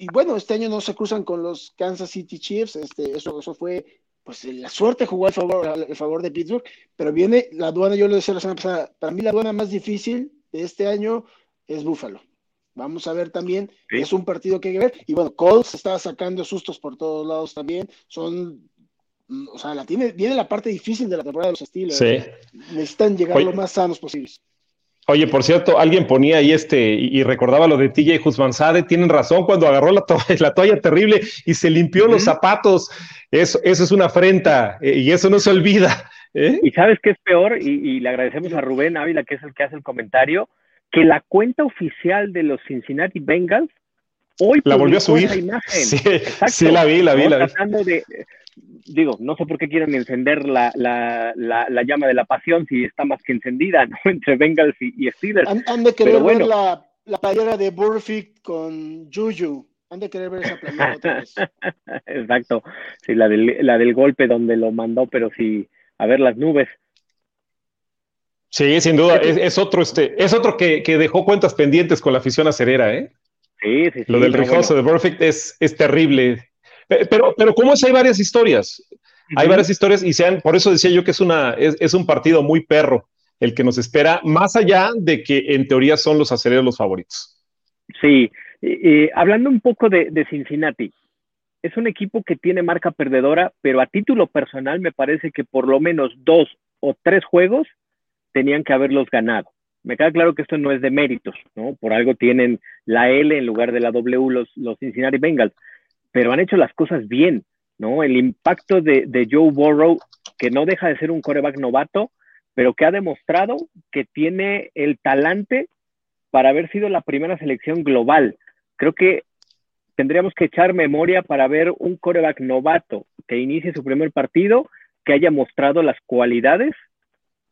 B: y bueno, este año no se cruzan con los Kansas City Chiefs, este, eso, eso fue, pues la suerte jugó al favor, al favor de Pittsburgh, pero viene la aduana, yo lo decía la semana pasada, para mí la aduana más difícil de este año es Buffalo. Vamos a ver también, es un partido que hay que ver, y bueno, Colts está sacando sustos por todos lados también, son o sea, la tiene, viene la parte difícil de la temporada de los estilos. Sí. Necesitan llegar lo más sanos posibles.
C: Oye, por cierto, alguien ponía ahí este y, recordaba lo de TJ Husmanzade. Tienen razón cuando agarró la, la toalla terrible y se limpió los zapatos. Eso, eso es una afrenta eh, y eso no se olvida. ¿eh?
A: Y sabes qué es peor, y, le agradecemos a Rubén Ávila, que es el que hace el comentario, que la cuenta oficial de los Cincinnati Bengals hoy
C: la volvió a subir. Sí, sí, la vi, la vi, la vi.
A: De, digo, no sé por qué quieren encender la, llama de la pasión si está más que encendida, ¿no? Entre Bengals y, Steelers.
B: Han, de querer ver la, la playera de Burfict con Juju. Han de querer ver esa playera otra vez.
A: Exacto. Sí, la del, la del golpe donde lo mandó, pero sí, a ver las nubes.
C: Sí, sin duda, es, otro, este, es otro que, dejó cuentas pendientes con la afición acerera, ¿eh?
A: Sí, sí,
C: sí. Lo del rijoso de Burfict es, es terrible. Pero, pero ¿cómo es? Hay varias historias. Hay varias historias y sean, por eso decía yo que es, una, es, un partido muy perro el que nos espera, más allá de que en teoría son los aceleros los favoritos.
A: Sí, hablando un poco de, de, Cincinnati, es un equipo que tiene marca perdedora, pero a título personal me parece que por lo menos dos o tres juegos tenían que haberlos ganado. Me queda claro que esto no es de méritos, ¿no? Por algo tienen la L en lugar de la W los, los Cincinnati Bengals, pero han hecho las cosas bien, ¿no? El impacto de, Joe Burrow, que no deja de ser un coreback novato, pero que ha demostrado que tiene el talante para haber sido la primera selección global. Creo que tendríamos que echar memoria para ver un coreback novato que inicie su primer partido, que haya mostrado las cualidades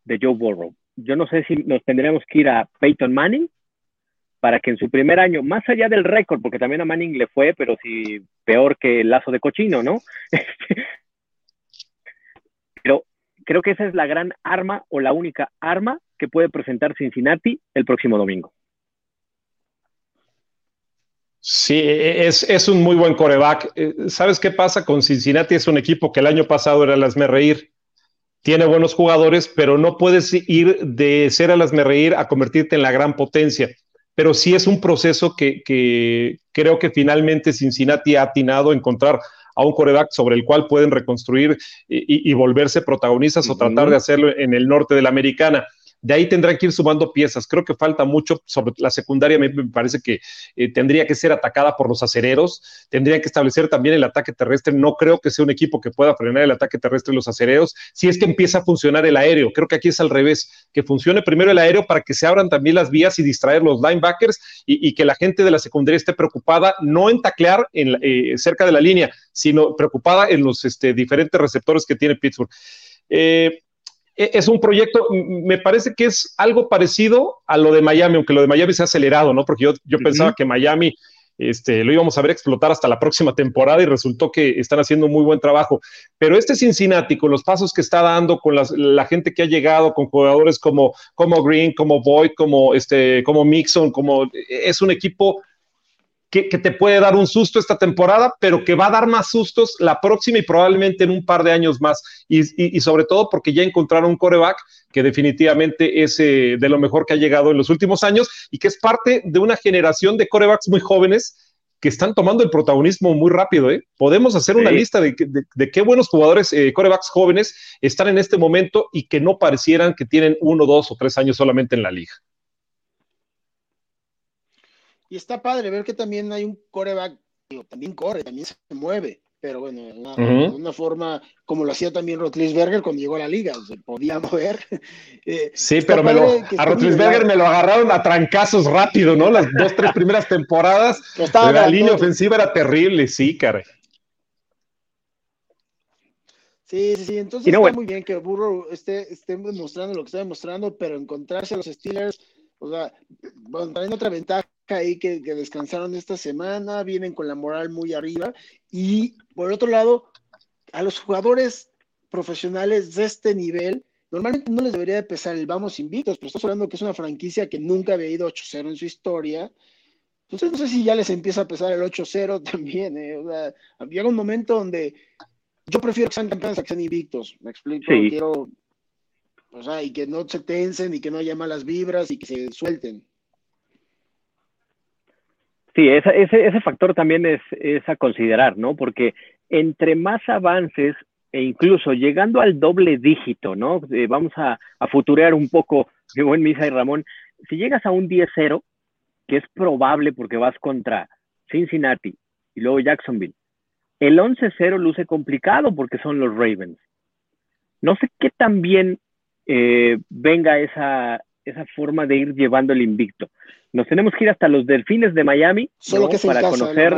A: de Joe Burrow. Yo no sé si nos tendríamos que ir a Peyton Manning para que en su primer año, más allá del récord, porque también a Manning le fue, pero sí peor que el lazo de cochino, ¿no? pero creo que esa es la gran arma o la única arma que puede presentar Cincinnati el próximo domingo.
C: Sí, es, un muy buen coreback. Eh, ¿Sabes qué pasa con Cincinnati? Es un equipo que el año pasado era el hazme reír. Tiene buenos jugadores, pero no puedes ir de ser el hazme reír a convertirte en la gran potencia pero sí es un proceso que, creo que finalmente Cincinnati ha atinado a encontrar a un coreback sobre el cual pueden reconstruir y, volverse protagonistas o tratar de hacerlo en el norte de la americana. De ahí tendrán que ir sumando piezas. Creo que falta mucho sobre la secundaria, me, parece que eh, tendría que ser atacada por los acereros, tendrían que establecer también el ataque terrestre. No creo que sea un equipo que pueda frenar el ataque terrestre de los acereros, si es que empieza a funcionar el aéreo. Creo que aquí es al revés, que funcione primero el aéreo para que se abran también las vías y distraer los linebackers y, que la gente de la secundaria esté preocupada no en taclear eh, cerca de la línea, sino preocupada en los este, diferentes receptores que tiene Pittsburgh. Eh, es un proyecto, me parece que es algo parecido a lo de Miami, aunque lo de Miami se ha acelerado, ¿no? Porque yo, yo pensaba que Miami este, lo íbamos a ver explotar hasta la próxima temporada y resultó que están haciendo un muy buen trabajo. Pero este Cincinnati, con los pasos que está dando, con la gente que ha llegado, con jugadores como, como Green, como Boyd, como, este, como Mixon, como, es un equipo que, te puede dar un susto esta temporada, pero que va a dar más sustos la próxima y probablemente en un par de años más. Y, sobre todo porque ya encontraron un coreback que definitivamente es eh, de lo mejor que ha llegado en los últimos años y que es parte de una generación de corebacks muy jóvenes que están tomando el protagonismo muy rápido. ¿eh? Podemos hacer una lista de, qué buenos jugadores, eh, corebacks jóvenes, están en este momento y que no parecieran que tienen uno, dos o tres años solamente en la liga.
B: Y está padre ver que también hay un coreback, también corre, también se mueve, pero bueno, de una, forma como lo hacía también Rotlisberger cuando llegó a la liga, se podía mover.
C: Eh, sí, pero a Rotlisberger me lo agarraron a trancazos rápido, ¿no? Las dos, tres primeras temporadas, la línea ofensiva era terrible, sí, caray.
B: Sí, sí, sí. Entonces está muy bien que Burrow esté, esté demostrando lo que está demostrando, pero encontrarse a los Steelers, o sea, bueno, también otra ventaja ahí que, descansaron esta semana, vienen con la moral muy arriba. Y por otro lado, a los jugadores profesionales de este nivel, normalmente no les debería de pesar el vamos invictos, pero estamos hablando que es una franquicia que nunca había ido 8-0 en su historia. Entonces no sé si ya les empieza a pesar el 8-0 también. ¿eh? O llega un momento donde yo prefiero que sean campeones a que sean invictos. Me explico. Quiero, o sea, y que no se tensen y que no haya malas vibras y que se suelten.
A: Sí, ese, ese factor también es, es, a considerar, ¿no? Porque entre más avances e incluso llegando al doble dígito, ¿no? Eh, vamos a, futurear un poco, qué buen Misa y Ramón, si llegas a un 10-0, que es probable porque vas contra Cincinnati y luego Jacksonville, el 11-0 luce complicado porque son los Ravens. No sé qué tan bien eh, venga esa, esa forma de ir llevando el invicto. Nos tenemos que ir hasta los Delfines de Miami
B: Solo que para conocer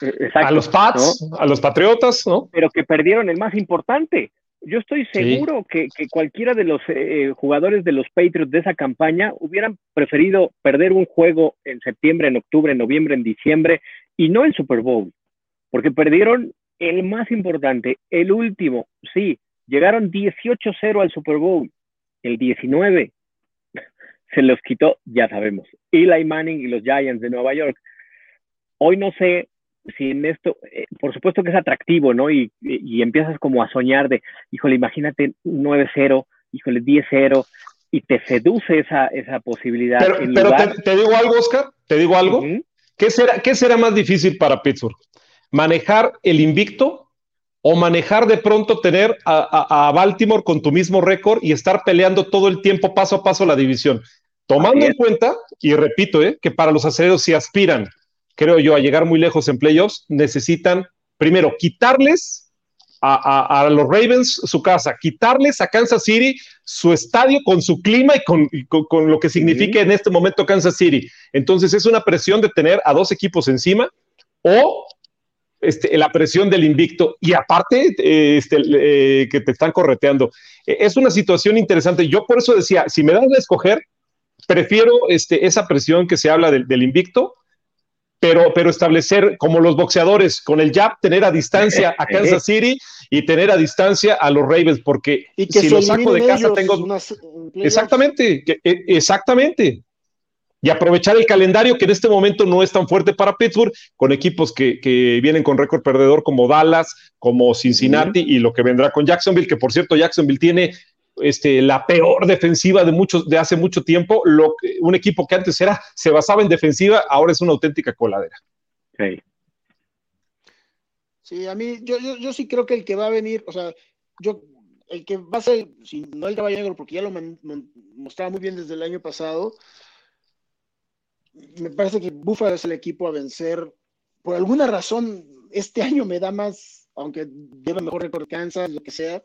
C: eh, a los Pats, a los Patriotas, ¿no?
A: Pero que perdieron el más importante. Yo estoy seguro que, cualquiera de los eh, jugadores de los Patriots de esa campaña hubieran preferido perder un juego en septiembre, en octubre, en noviembre, en diciembre y no el Super Bowl, porque perdieron el más importante, el último. Sí, llegaron 18-0 al Super Bowl, el 19 se los quitó, ya sabemos, Eli Manning y los Giants de Nueva York. Hoy no sé si en esto, eh, por supuesto que es atractivo, ¿no? Y, empiezas como a soñar de, híjole, imagínate 9-0, híjole, 10-0, y te seduce esa, esa posibilidad.
C: Pero, te, digo algo, Oscar, te digo algo. ¿Qué, será, ¿Qué será más difícil para Pittsburgh? ¿Manejar el invicto o manejar de pronto tener a, a, Baltimore con tu mismo récord y estar peleando todo el tiempo paso a paso la división. Tomando en cuenta, y repito, eh, que para los aceleros si aspiran, creo yo, a llegar muy lejos en playoffs, necesitan primero quitarles a, los Ravens su casa, quitarles a Kansas City su estadio con su clima y con, lo que significa en este momento Kansas City. Entonces es una presión de tener a dos equipos encima o este, la presión del invicto y aparte este, eh, que te están correteando. Es una situación interesante. Yo por eso decía, si me dan a escoger, prefiero este, esa presión que se habla del, invicto, pero, pero establecer como los boxeadores, con el jab, tener a distancia a Kansas City y tener a distancia a los Ravens, porque si lo saco de casa tengo... exactamente, e, exactamente. Y aprovechar el calendario que en este momento no es tan fuerte para Pittsburgh, con equipos que, que vienen con récord perdedor como Dallas, como Cincinnati y lo que vendrá con Jacksonville, que por cierto Jacksonville tiene este, la peor defensiva de, muchos, de hace mucho tiempo. Lo, un equipo que antes era, se basaba en defensiva, ahora es una auténtica coladera.
B: Sí, a mí, yo, yo, sí creo que el que va a venir, o sea, yo el que va a ser, si no el caballo negro, porque ya lo mostraba muy bien desde el año pasado, me parece que Buffalo es el equipo a vencer. Por alguna razón, este año me da más, aunque lleva mejor récord Kansas, lo que sea.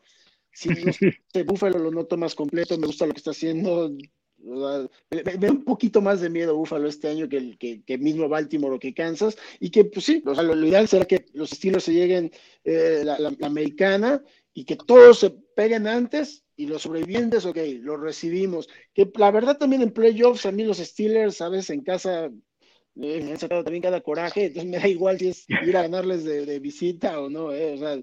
B: Si no Buffalo lo noto más completo, me gusta lo que está haciendo. Me, da un poquito más de miedo Buffalo este año que, que, que, mismo Baltimore o que Kansas. Y que, pues sí, o sea, lo, ideal será que los estilos se lleguen eh, la, la, americana y que todos se peguen antes y los sobrevivientes, ok, los recibimos. Que la verdad también en playoffs, a mí los Steelers, sabes, en casa eh, me han sacado también cada coraje, entonces me da igual si es ir a ganarles de, visita o no, eh, o sea,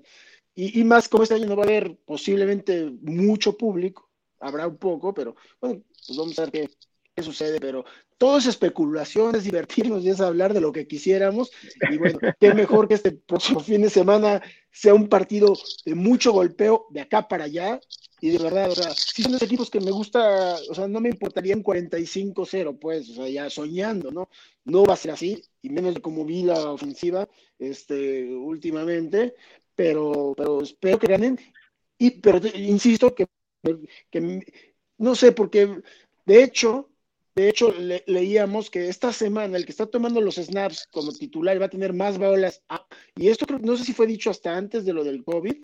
B: y, y, más como este año no va a haber posiblemente mucho público, habrá un poco, pero bueno, pues vamos a ver qué, qué sucede, pero todo es especulación, es divertirnos y es hablar de lo que quisiéramos. Y bueno, qué mejor que este próximo fin de semana sea un partido de mucho golpeo de acá para allá. Y de verdad, o sea, si son los equipos que me gusta, o sea, no me importaría un 45-0, pues, o sea, ya soñando, ¿no? No va a ser así, y menos de como vi la ofensiva este, últimamente, pero, pero espero que ganen. Y, pero insisto que, que no sé, porque de hecho, de hecho, leíamos que esta semana el que está tomando los snaps como titular va a tener más bolas. y esto no sé si fue dicho hasta antes de lo del COVID,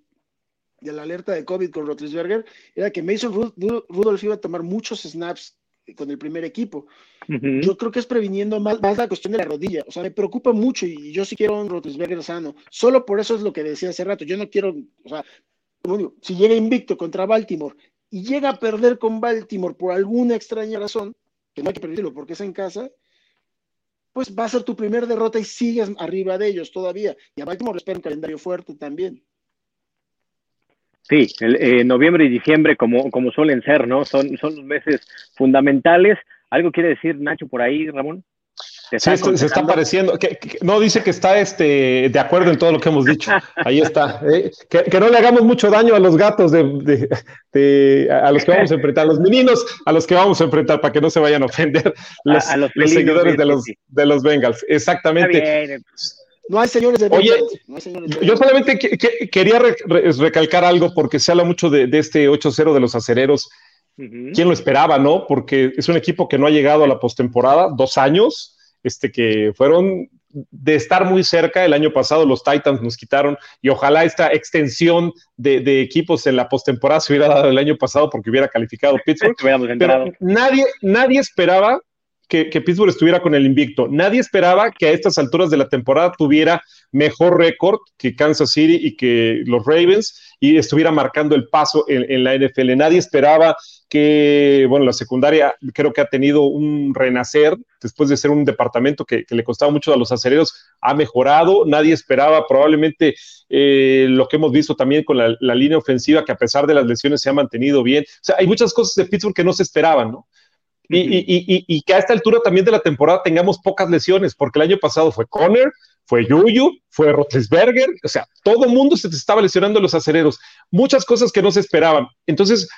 B: de la alerta de COVID con Rotlisberger, era que Mason Rudolph iba a tomar muchos snaps con el primer equipo. Yo creo que es previniendo más, la cuestión de la rodilla. O sea, me preocupa mucho y yo sí quiero un Rotlisberger sano. Solo por eso es lo que decía hace rato. Yo no quiero, o sea, si llega invicto contra Baltimore y llega a perder con Baltimore por alguna extraña razón, que no hay que perderlo porque es en casa, pues va a ser tu primer derrota y sigues arriba de ellos todavía. Y a Baltimore espera un calendario fuerte también.
A: Sí, el, eh, noviembre y diciembre, como, como suelen ser, ¿no? Son, son los meses fundamentales. ¿Algo quiere decir Nacho por ahí, Ramón?
C: Sí, se está pareciendo. Que, no, dice que está este, de acuerdo en todo lo que hemos dicho. Ahí está. ¿eh? Que, no le hagamos mucho daño a los gatos de, a los que vamos a enfrentar, a los meninos a los que vamos a enfrentar, para que no se vayan a ofender los, seguidores de los, de los Bengals. Exactamente.
B: No hay señores de
C: Oye, yo solamente quería recalcar algo porque se habla mucho de, este 8-0 de los acereros. ¿Quién lo esperaba, no? Porque es un equipo que no ha llegado a la postemporada, dos años este, que fueron de estar muy cerca. El año pasado los Titans nos quitaron y ojalá esta extensión de, equipos en la postemporada se hubiera dado el año pasado porque hubiera calificado Pittsburgh. Pero nadie, nadie esperaba que, Pittsburgh estuviera con el invicto. Nadie esperaba que a estas alturas de la temporada tuviera mejor récord que Kansas City y que los Ravens y estuviera marcando el paso en, la NFL. Nadie esperaba que, bueno, la secundaria creo que ha tenido un renacer después de ser un departamento que, le costaba mucho a los acereros, ha mejorado. Nadie esperaba probablemente eh, lo que hemos visto también con la, la línea ofensiva, que a pesar de las lesiones se ha mantenido bien. O sea, hay muchas cosas de Pittsburgh que no se esperaban, ¿no? Y, que a esta altura también de la temporada tengamos pocas lesiones, porque el año pasado fue Conner, fue Yuyu, fue Rotlisberger, o sea, todo mundo se estaba lesionando los acereros, muchas cosas que no se esperaban. Entonces,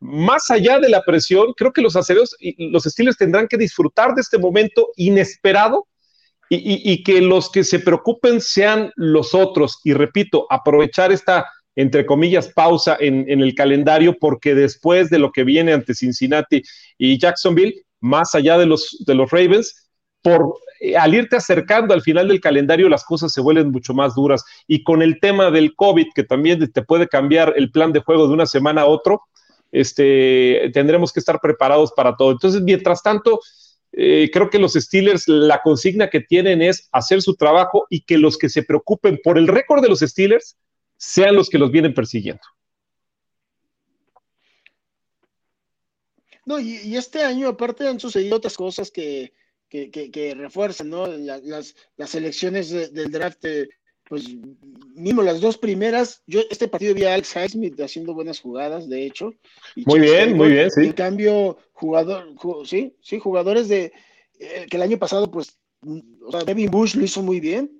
C: más allá de la presión, creo que los acereros y los estilos tendrán que disfrutar de este momento inesperado y, y que los que se preocupen sean los otros. Y repito, aprovechar esta entre comillas, pausa en, el calendario, porque después de lo que viene ante Cincinnati y Jacksonville, más allá de los, de los Ravens, por eh, al irte acercando al final del calendario, las cosas se vuelven mucho más duras. Y con el tema del COVID, que también te puede cambiar el plan de juego de una semana a otro, este, tendremos que estar preparados para todo. Entonces, mientras tanto, eh, creo que los Steelers, la consigna que tienen es hacer su trabajo y que los que se preocupen por el récord de los Steelers sean los que los vienen persiguiendo.
B: No, y, este año aparte han sucedido otras cosas que, que, refuerzan, ¿no? las, las elecciones del draft, eh, pues mismo las dos primeras, yo este partido vi a Alex Highsmith haciendo buenas jugadas, de hecho.
C: muy bien, muy bien, sí.
B: En cambio, jugador, sí, sí, jugadores de eh, que el año pasado, pues, o sea, Devin Bush lo hizo muy bien,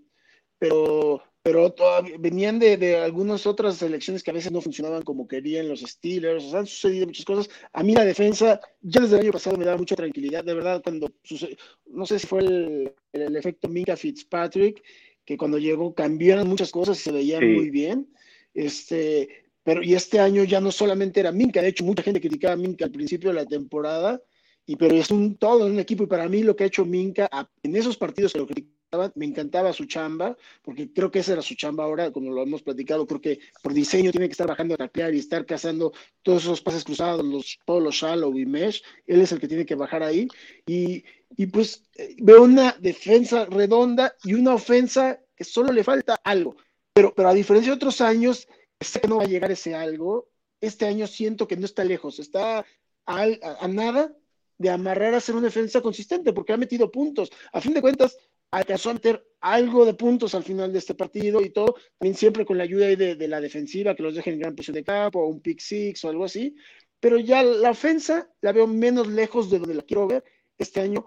B: pero pero todavía venían de, de, algunas otras selecciones que a veces no funcionaban como querían los Steelers, o sea, han sucedido muchas cosas. A mí la defensa, ya desde el año pasado me daba mucha tranquilidad, de verdad, cuando sucedió, no sé si fue el, el, efecto Minka Fitzpatrick, que cuando llegó cambiaron muchas cosas y se veían muy bien. Este, pero y este año ya no solamente era Minka, de hecho mucha gente criticaba a Minka al principio de la temporada, y pero es un todo un equipo y para mí lo que ha hecho Minka en esos partidos que lo criticaban, me encantaba su chamba, porque creo que esa era su chamba ahora, como lo hemos platicado, creo que por diseño tiene que estar bajando a taclear y estar cazando todos esos pases cruzados, los, todos los shallow y mesh, él es el que tiene que bajar ahí, y, y pues eh, veo una defensa redonda y una ofensa que solo le falta algo, pero, pero a diferencia de otros años, sé que no va a llegar ese algo. Este año siento que no está lejos, está a, nada de amarrar a ser una defensa consistente, porque ha metido puntos. A fin de cuentas, alcanzó a meter algo de puntos al final de este partido y todo, también siempre con la ayuda de, de la defensiva, que los dejen en gran posición de campo, o un pick six o algo así. Pero ya la ofensa la veo menos lejos de donde la quiero ver este año,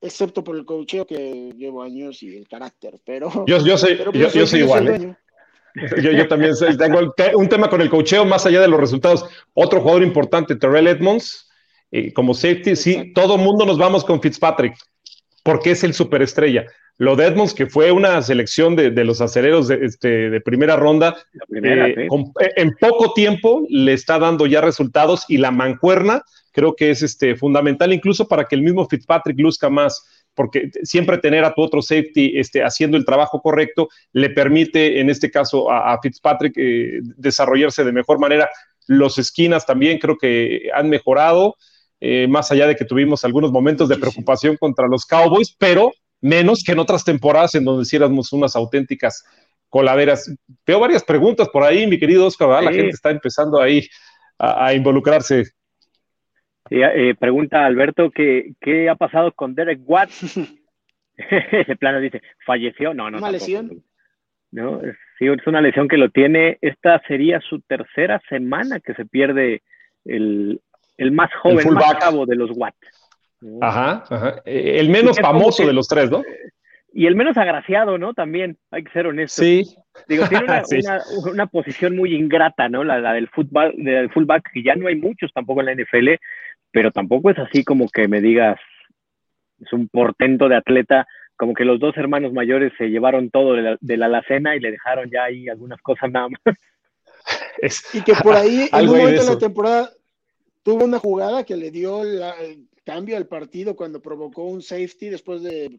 B: excepto por el cocheo que llevo años y el carácter. Pero
C: yo, yo soy, yo, pues, yo soy igual. ¿eh? Yo, también tengo un tema con el cocheo más allá de los resultados. Otro jugador importante, Terrell Edmonds, eh, como safety, sí, todo mundo nos vamos con Fitzpatrick, porque es el superestrella. Lo de Edmonds, que fue una selección de, los aceleros de, este, de primera ronda, eh, eh, en poco tiempo le está dando ya resultados y la mancuerna creo que es este, fundamental incluso para que el mismo Fitzpatrick luzca más porque siempre tener a tu otro safety este, haciendo el trabajo correcto le permite, en este caso, a, Fitzpatrick eh, desarrollarse de mejor manera. Los esquinas también creo que han mejorado, eh, más allá de que tuvimos algunos momentos de preocupación contra los Cowboys, pero menos que en otras temporadas en donde hiciéramos unas auténticas coladeras. Veo varias preguntas por ahí, mi querido Oscar, la gente está empezando ahí a involucrarse.
A: Eh, pregunta Alberto que qué ha pasado con Derek Watts. Ese plano dice, falleció. No, no.
B: ¿Una lesión?
A: No, sí, es una lesión que lo tiene. Esta sería su tercera semana que se pierde el, más joven, el más cabo de los Watts.
C: Ajá, ajá. Eh, el menos famoso de los tres, ¿no?
A: Y el menos agraciado, ¿no? También, hay que ser honesto.
C: Sí.
A: Digo, tiene una, posición muy ingrata, ¿no? La, del, fútbol, del fullback, que ya no hay muchos tampoco en la NFL, pero tampoco es así como que me digas, es un portento de atleta, como que los dos hermanos mayores se llevaron todo de la, alacena y le dejaron ya ahí algunas cosas nada más.
B: y que por ahí, en un momento de la temporada, tuvo una jugada que le dio el cambio al partido cuando provocó un safety después de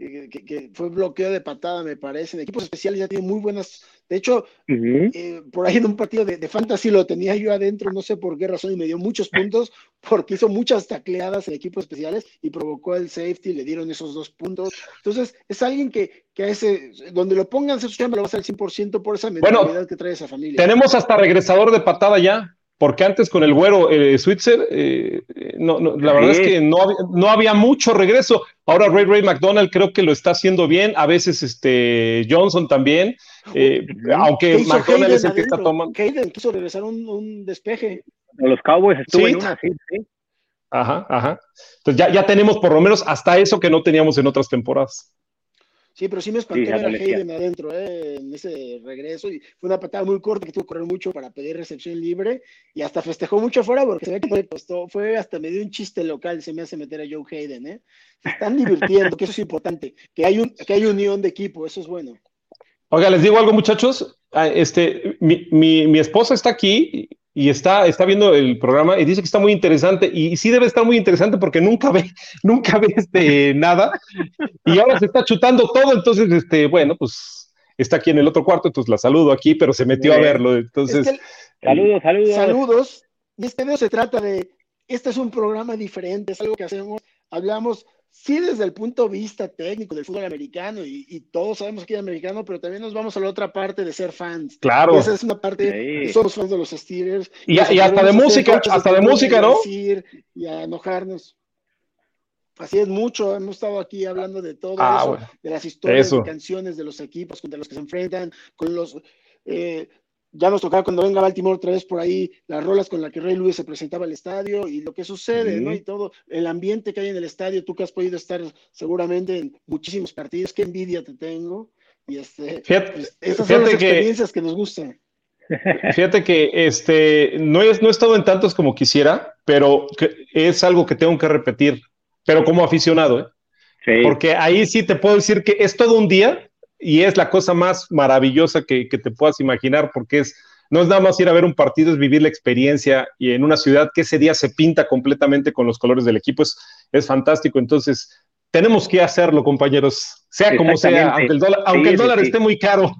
B: eh, que, fue bloqueo de patada, me parece. En equipos especiales ya tiene muy buenas. De hecho, eh, por ahí en un partido de, fantasy lo tenía yo adentro, no sé por qué razón, y me dio muchos puntos porque hizo muchas tacleadas en equipos especiales y provocó el safety, le dieron esos dos puntos. Entonces, es alguien que, que a ese, donde lo pongan, chamba lo va a hacer al 100% por esa mentalidad que trae esa familia.
C: Tenemos hasta regresador de patada ya porque antes con el güero eh, Switzer, eh, no, la verdad es que no, no había mucho regreso. Ahora Ray Ray McDonald creo que lo está haciendo bien, a veces este Johnson también, eh, aunque McDonald es el que está tomando.
B: Hayden quiso regresar un, un despeje.
A: Los Cowboys estuvo en una, sí, sí.
C: Ajá, ajá. Entonces ya, ya tenemos por lo menos hasta eso que no teníamos en otras temporadas.
B: Sí, pero sí me espantó ver a Hayden adentro, ¿eh? en ese regreso. Y fue una patada muy corta que tuvo que correr mucho para pedir recepción libre. Y hasta festejó mucho afuera porque se ve que le costó. Fue hasta me dio un chiste local, se me hace meter a Joe Hayden. ¿eh? Se están divirtiendo, que eso es importante. Que hay, un, que hay unión de equipo, eso es bueno.
C: Oiga, les digo algo, muchachos. Ah, este, mi, mi, mi esposa está aquí y está, está viendo el programa y dice que está muy interesante y, sí debe estar muy interesante porque nunca ve, nunca ve este, nada y ahora se está chutando todo, entonces, este, bueno, pues está aquí en el otro cuarto, entonces la saludo aquí, pero se metió a verlo, entonces...
A: saludos, saludos.
B: Saludos. Y este video se trata de, este es un programa diferente, es algo que hacemos, hablamos sí desde el punto de vista técnico del fútbol americano y, todos sabemos que es americano, pero también nos vamos a la otra parte de ser fans.
C: Claro.
B: esa es una parte, somos fans de los Steelers.
C: Y, hasta de música, hasta de música, ¿no?
B: y a enojarnos. Así es mucho, hemos estado aquí hablando de todo ah, eso, de las historias, de canciones de los equipos contra los que se enfrentan, con los eh, ya nos tocará cuando venga Baltimore otra vez por ahí las rolas con las que Rey Luis se presentaba al estadio y lo que sucede, ¿no? Y todo, el ambiente que hay en el estadio, tú que has podido estar seguramente en muchísimos partidos, qué envidia te tengo. Y este, pues, esas son las experiencias que, nos gustan.
C: Fíjate que este, no, es, no he estado en tantos como quisiera, pero es algo que tengo que repetir, pero como aficionado, ¿eh? Porque ahí sí te puedo decir que es todo un día y es la cosa más maravillosa que, te puedas imaginar porque es no es nada más ir a ver un partido, es vivir la experiencia y en una ciudad que ese día se pinta completamente con los colores del equipo, es, es fantástico. Entonces, tenemos que hacerlo, compañeros, sea como sea, aunque el dólar, aunque el dólar esté muy caro.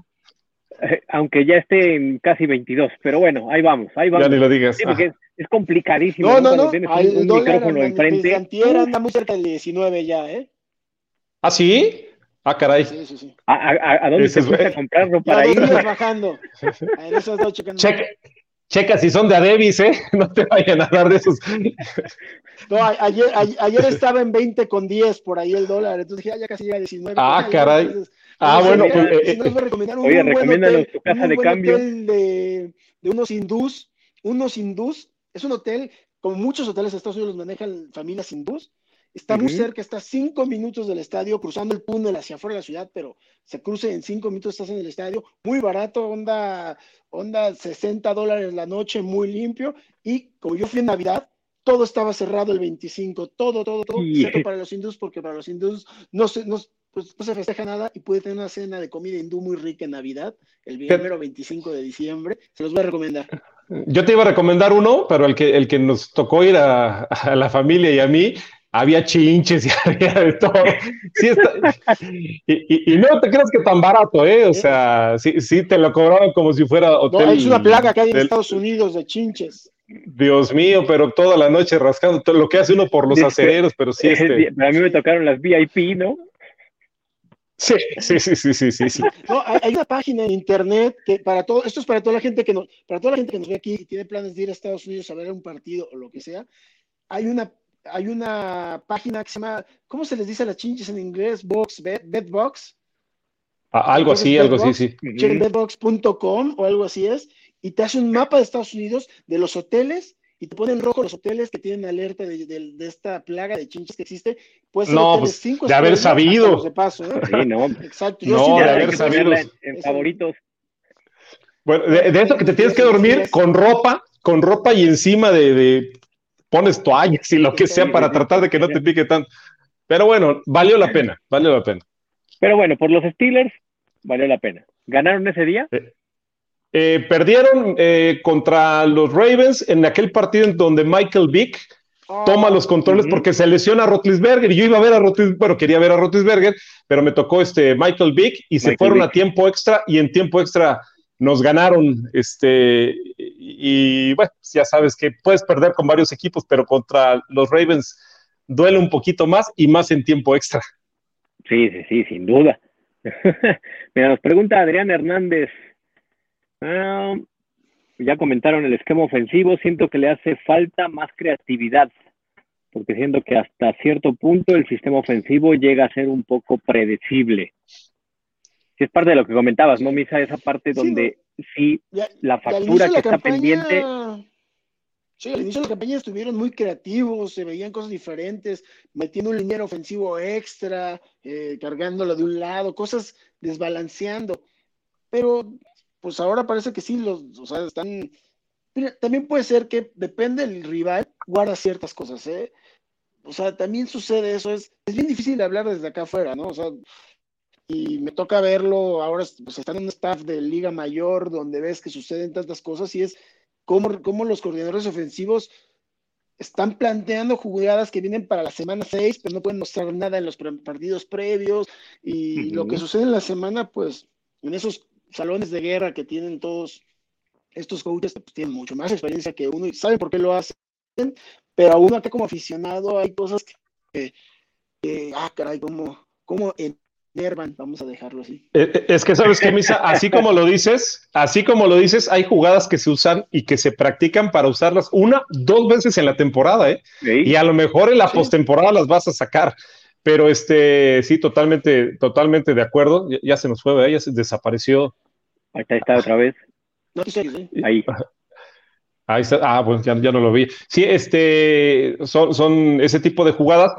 A: Aunque ya esté en casi 22, pero bueno, ahí vamos, ahí vamos.
C: Ya ni lo digas.
A: es, complicadísimo.
B: No, no, no, tienes un, micrófono enfrente. anda muy cerca del 19 ya, ¿eh?
C: ¿Ah, sí? Ah, caray.
B: Sí, sí, sí.
A: ¿A, dónde se puede comprarlo para ir?
B: bajando.
C: checa, checa si son de Adebis, ¿eh? No te vayan a dar de esos.
B: No, ayer, ayer, estaba en 20 con 10 por ahí el dólar, entonces dije, ah, ya casi llega a 19.
C: Ah, caray. ah, bueno, pues.
A: Eh, eh, recomendar un oye, recomiéndanos tu casa de cambio.
B: Hotel de, de unos hindús, unos hindús, es un hotel, como muchos hoteles de Estados Unidos los manejan familias hindús, Está muy cerca, está cinco minutos del estadio, cruzando el túnel hacia afuera de la ciudad, pero se cruce en cinco minutos, estás en el estadio. Muy barato, onda, onda 60 dólares la noche, muy limpio. Y como yo fui en Navidad, todo estaba cerrado el 25, todo, todo, todo, excepto para los hindús, porque para los hindús no se, no, pues, no se festeja nada y puede tener una cena de comida hindú muy rica en Navidad, el primero 25 de diciembre. Se los voy a recomendar.
C: Yo te iba a recomendar uno, pero el que, el que nos tocó ir a, a la familia y a mí había chinches y había de todo. y, no te creas que tan barato, ¿eh? O sea, sí, sí te lo cobraban como si fuera hotel.
B: No, es una plaga que hay en Estados Unidos de chinches.
C: Dios mío, pero toda la noche rascando todo lo que hace uno por los acereros, pero sí este.
A: A mí me tocaron las VIP, ¿no?
C: Sí, sí, sí, sí, sí, sí.
B: No, hay una página en internet que para todo, esto es para toda la gente que nos, para toda la gente que nos ve aquí y tiene planes de ir a Estados Unidos a ver un partido o lo que sea, hay una hay una página que se llama, ¿cómo se les dice a las chinches en inglés? Box, Bedbox.
C: Ah, algo así, algo así, sí.
B: Bedbox.com o algo así es, y te hace un mapa de Estados Unidos de los hoteles y te pone en rojo los hoteles que tienen alerta de, esta plaga de chinches que existe. Puede
C: no, pues, de haber sabido.
B: De paso, ¿eh?
A: Sí, no.
B: Exacto.
C: Yo no, de haber sabido.
A: En, favoritos.
C: Bueno, de, eso que te tienes que dormir con ropa, con ropa y encima de pones toallas y lo que sea para tratar de que no te pique tanto. Pero bueno, valió la pena, valió la pena.
A: Pero bueno, por los Steelers, valió la pena. ¿Ganaron ese día?
C: Eh, eh, perdieron eh, contra los Ravens en aquel partido en donde Michael Vick toma los controles porque se lesiona a Rotlisberger y yo iba a ver a Rotlisberger, bueno, quería ver a Rotlisberger, pero me tocó este Michael Vick y se fueron a tiempo extra y en tiempo extra nos ganaron, este, y, bueno, ya sabes que puedes perder con varios equipos, pero contra los Ravens duele un poquito más y más en tiempo extra.
A: Sí, sí, sí, sin duda. Mira, nos pregunta Adrián Hernández. Ah, ya comentaron el esquema ofensivo, siento que le hace falta más creatividad, porque siento que hasta cierto punto el sistema ofensivo llega a ser un poco predecible sí es parte de lo que comentabas, ¿no, Misa? Esa parte donde sí, la factura que está pendiente.
B: Sí, al inicio de la campaña estuvieron muy creativos, se veían cosas diferentes, metiendo un liniero ofensivo extra, eh, cargándolo de un lado, cosas desbalanceando. Pero, pues ahora parece que sí, los, o sea, están. también puede ser que depende del rival, guarda ciertas cosas, ¿eh? O sea, también sucede eso, es, es bien difícil hablar desde acá afuera, ¿no? O sea, y me toca verlo, ahora pues están en un staff de liga mayor donde ves que suceden tantas cosas y es cómo, cómo los coordinadores ofensivos están planteando jugadas que vienen para la semana 6, pero no pueden mostrar nada en los partidos previos y lo que sucede en la semana, pues en esos salones de guerra que tienen todos estos coaches, pues tienen mucho más experiencia que uno y saben por qué lo hacen, pero aún acá como aficionado hay cosas que, ah, caray, como, como en vamos a dejarlo así.
C: Eh, eh, es que sabes que, Misa, así como lo dices, así como lo dices, hay jugadas que se usan y que se practican para usarlas una, dos veces en la temporada, ¿eh? Y a lo mejor en la postemporada las vas a sacar. Pero este, sí, totalmente, totalmente de acuerdo. Ya, se nos fue, ya se desapareció.
A: Ahí está otra vez.
B: No,
A: Ahí.
C: Ahí está. Ah, bueno, ya, ya, no lo vi. Sí, este, son, son ese tipo de jugadas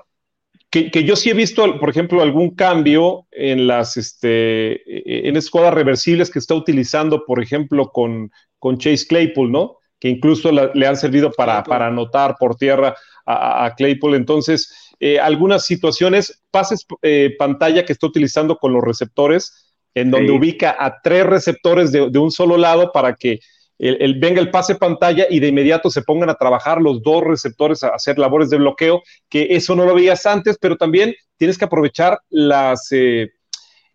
C: que, yo sí he visto, por ejemplo, algún cambio en las este, en escuadras reversibles que está utilizando, por ejemplo, con, con Chase Claypool, ¿no? Que incluso le han servido para, para anotar por tierra a, Claypool. Entonces, eh, algunas situaciones, pases eh, pantalla que está utilizando con los receptores, en donde ubica a tres receptores de, de, un solo lado para que el, venga el pase pantalla y de inmediato se pongan a trabajar los dos receptores a hacer labores de bloqueo, que eso no lo veías antes, pero también tienes que aprovechar las, eh,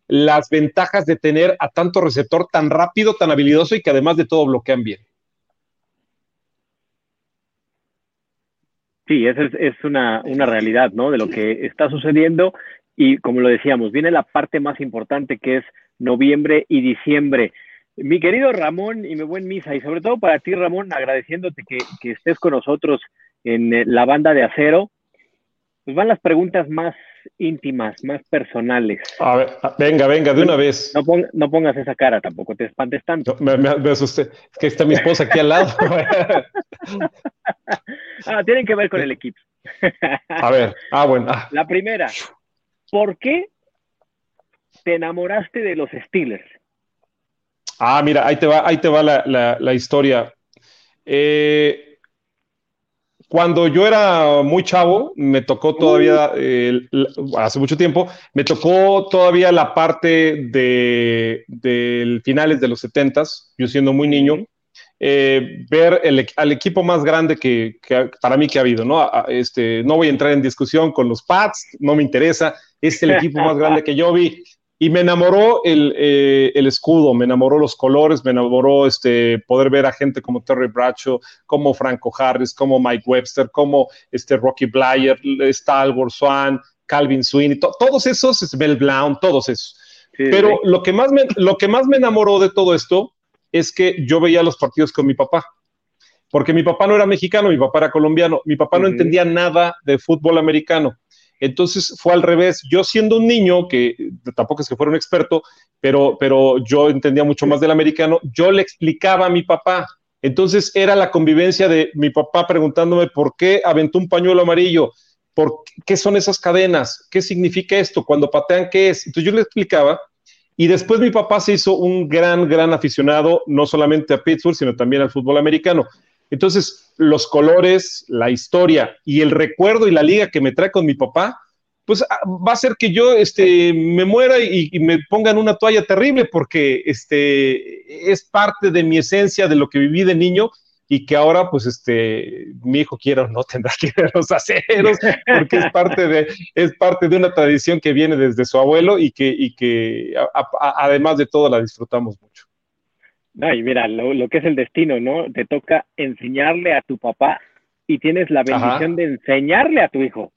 C: las ventajas de tener a tanto receptor tan rápido, tan habilidoso y que además de todo bloquean bien.
A: Sí, esa es, una, una, realidad, ¿no? De lo que está sucediendo y como lo decíamos, viene la parte más importante que es noviembre y diciembre. Mi querido Ramón y mi buen Misa, y sobre todo para ti, Ramón, agradeciéndote que, que estés con nosotros en eh, la banda de acero, pues van las preguntas más íntimas, más personales.
C: A ver, venga, venga, de una vez.
A: No, pongas esa cara tampoco, te espantes tanto.
C: me, asusté. Es que está mi esposa aquí al lado.
A: ah, tienen que ver con el equipo.
C: a ver, ah, bueno. Ah.
A: La primera, ¿por qué te enamoraste de los Steelers?
C: Ah, mira, ahí te va, ahí te va la, historia. Eh, cuando yo era muy chavo, me tocó todavía, hace mucho tiempo, me tocó todavía la parte de, finales de los setentas, yo siendo muy niño, eh, ver al equipo más grande que, para mí que ha habido, ¿no? este, no voy a entrar en discusión con los Pats, no me interesa, es el equipo más grande que yo vi. Y me enamoró eh, el, escudo, me enamoró los colores, me enamoró este, poder ver a gente como Terry Bradshaw, como Franco Harris, como Mike Webster, como este Rocky Blyer, Stalwart Swan, Calvin Sweeney, todos esos, Mel Blount, todos esos. Pero Lo, que más me, lo que más me enamoró de todo esto es que yo veía los partidos con mi papá porque mi papá no era mexicano, mi papá era colombiano, mi papá no entendía nada de fútbol americano. Entonces fue al revés. Yo siendo un niño, que tampoco es que fuera un experto, pero, pero yo entendía mucho más del americano, yo le explicaba a mi papá. Entonces era la convivencia de mi papá preguntándome por qué aventó un pañuelo amarillo, por qué son esas cadenas, qué significa esto, cuando patean, qué es. Entonces yo le explicaba y después mi papá se hizo un gran, gran aficionado, no solamente a Pittsburgh, sino también al fútbol americano. Entonces, los colores, la historia y el recuerdo y la liga que me trae con mi papá, pues ah, va a ser que yo este, me muera y, me pongan una toalla terrible porque este, es parte de mi esencia, de lo que viví de niño y que ahora, pues, este, mi hijo quiera o no tendrá que ver los aceros, porque es parte de, una tradición que viene desde su abuelo y y que además de todo la disfrutamos mucho.
A: Ay, mira, lo, que es el destino, ¿no? Te toca enseñarle a tu papá y tienes la bendición de enseñarle a tu hijo.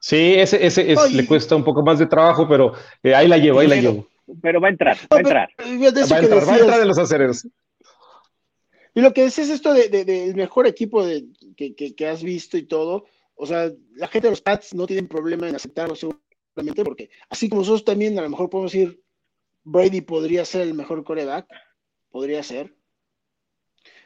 C: Sí, ese, ese le cuesta un poco más de trabajo, pero eh, ahí la llevo, ahí la llevo.
A: Pero va a entrar, va a entrar.
C: va, a entrar va a entrar de los acereros.
B: Y lo que decís esto del de, mejor equipo de, que, que, has visto y todo, o sea, la gente de los Pats no tienen problema en aceptarlo seguramente, porque así como nosotros también a lo mejor podemos decir, Brady podría ser el mejor coreback, podría ser.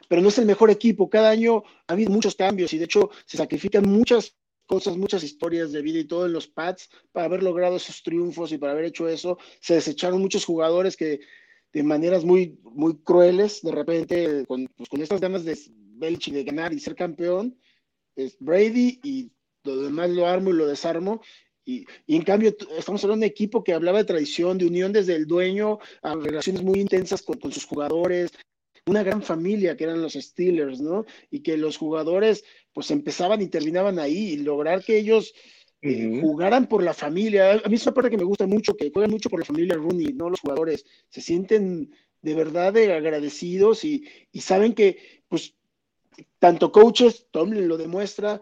B: Pero no es el mejor equipo. Cada año ha habido muchos cambios y de hecho se sacrifican muchas cosas, muchas historias de vida y todo en los pads para haber logrado esos triunfos y para haber hecho eso. Se desecharon muchos jugadores que de maneras muy, muy crueles, de repente, con, pues, con estas ganas de Belichick de ganar y ser campeón, es Brady y lo demás lo armo y lo desarmo y, en cambio, estamos hablando de un equipo que hablaba de tradición, de unión desde el dueño, a relaciones muy intensas con, sus jugadores, una gran familia que eran los Steelers, ¿no? Y que los jugadores pues empezaban y terminaban ahí y lograr que ellos eh, jugaran por la familia. A mí es una parte que me gusta mucho, que juegan mucho por la familia Rooney, no los jugadores. Se sienten de verdad agradecidos y, y saben que pues tanto coaches, Tomlin lo demuestra,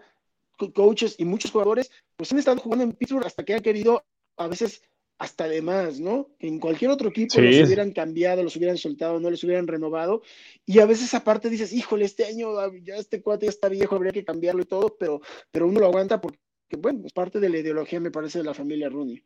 B: coaches y muchos jugadores, pues han estado jugando en Pittsburgh hasta que han querido a veces hasta de más, ¿no? En cualquier otro equipo los hubieran cambiado, los hubieran soltado, no les hubieran renovado. Y a veces aparte dices, híjole, este año ah, ya este cuate ya está viejo, habría que cambiarlo y todo, pero, pero uno lo aguanta porque, bueno, es parte de la ideología, me parece, de la familia Rooney.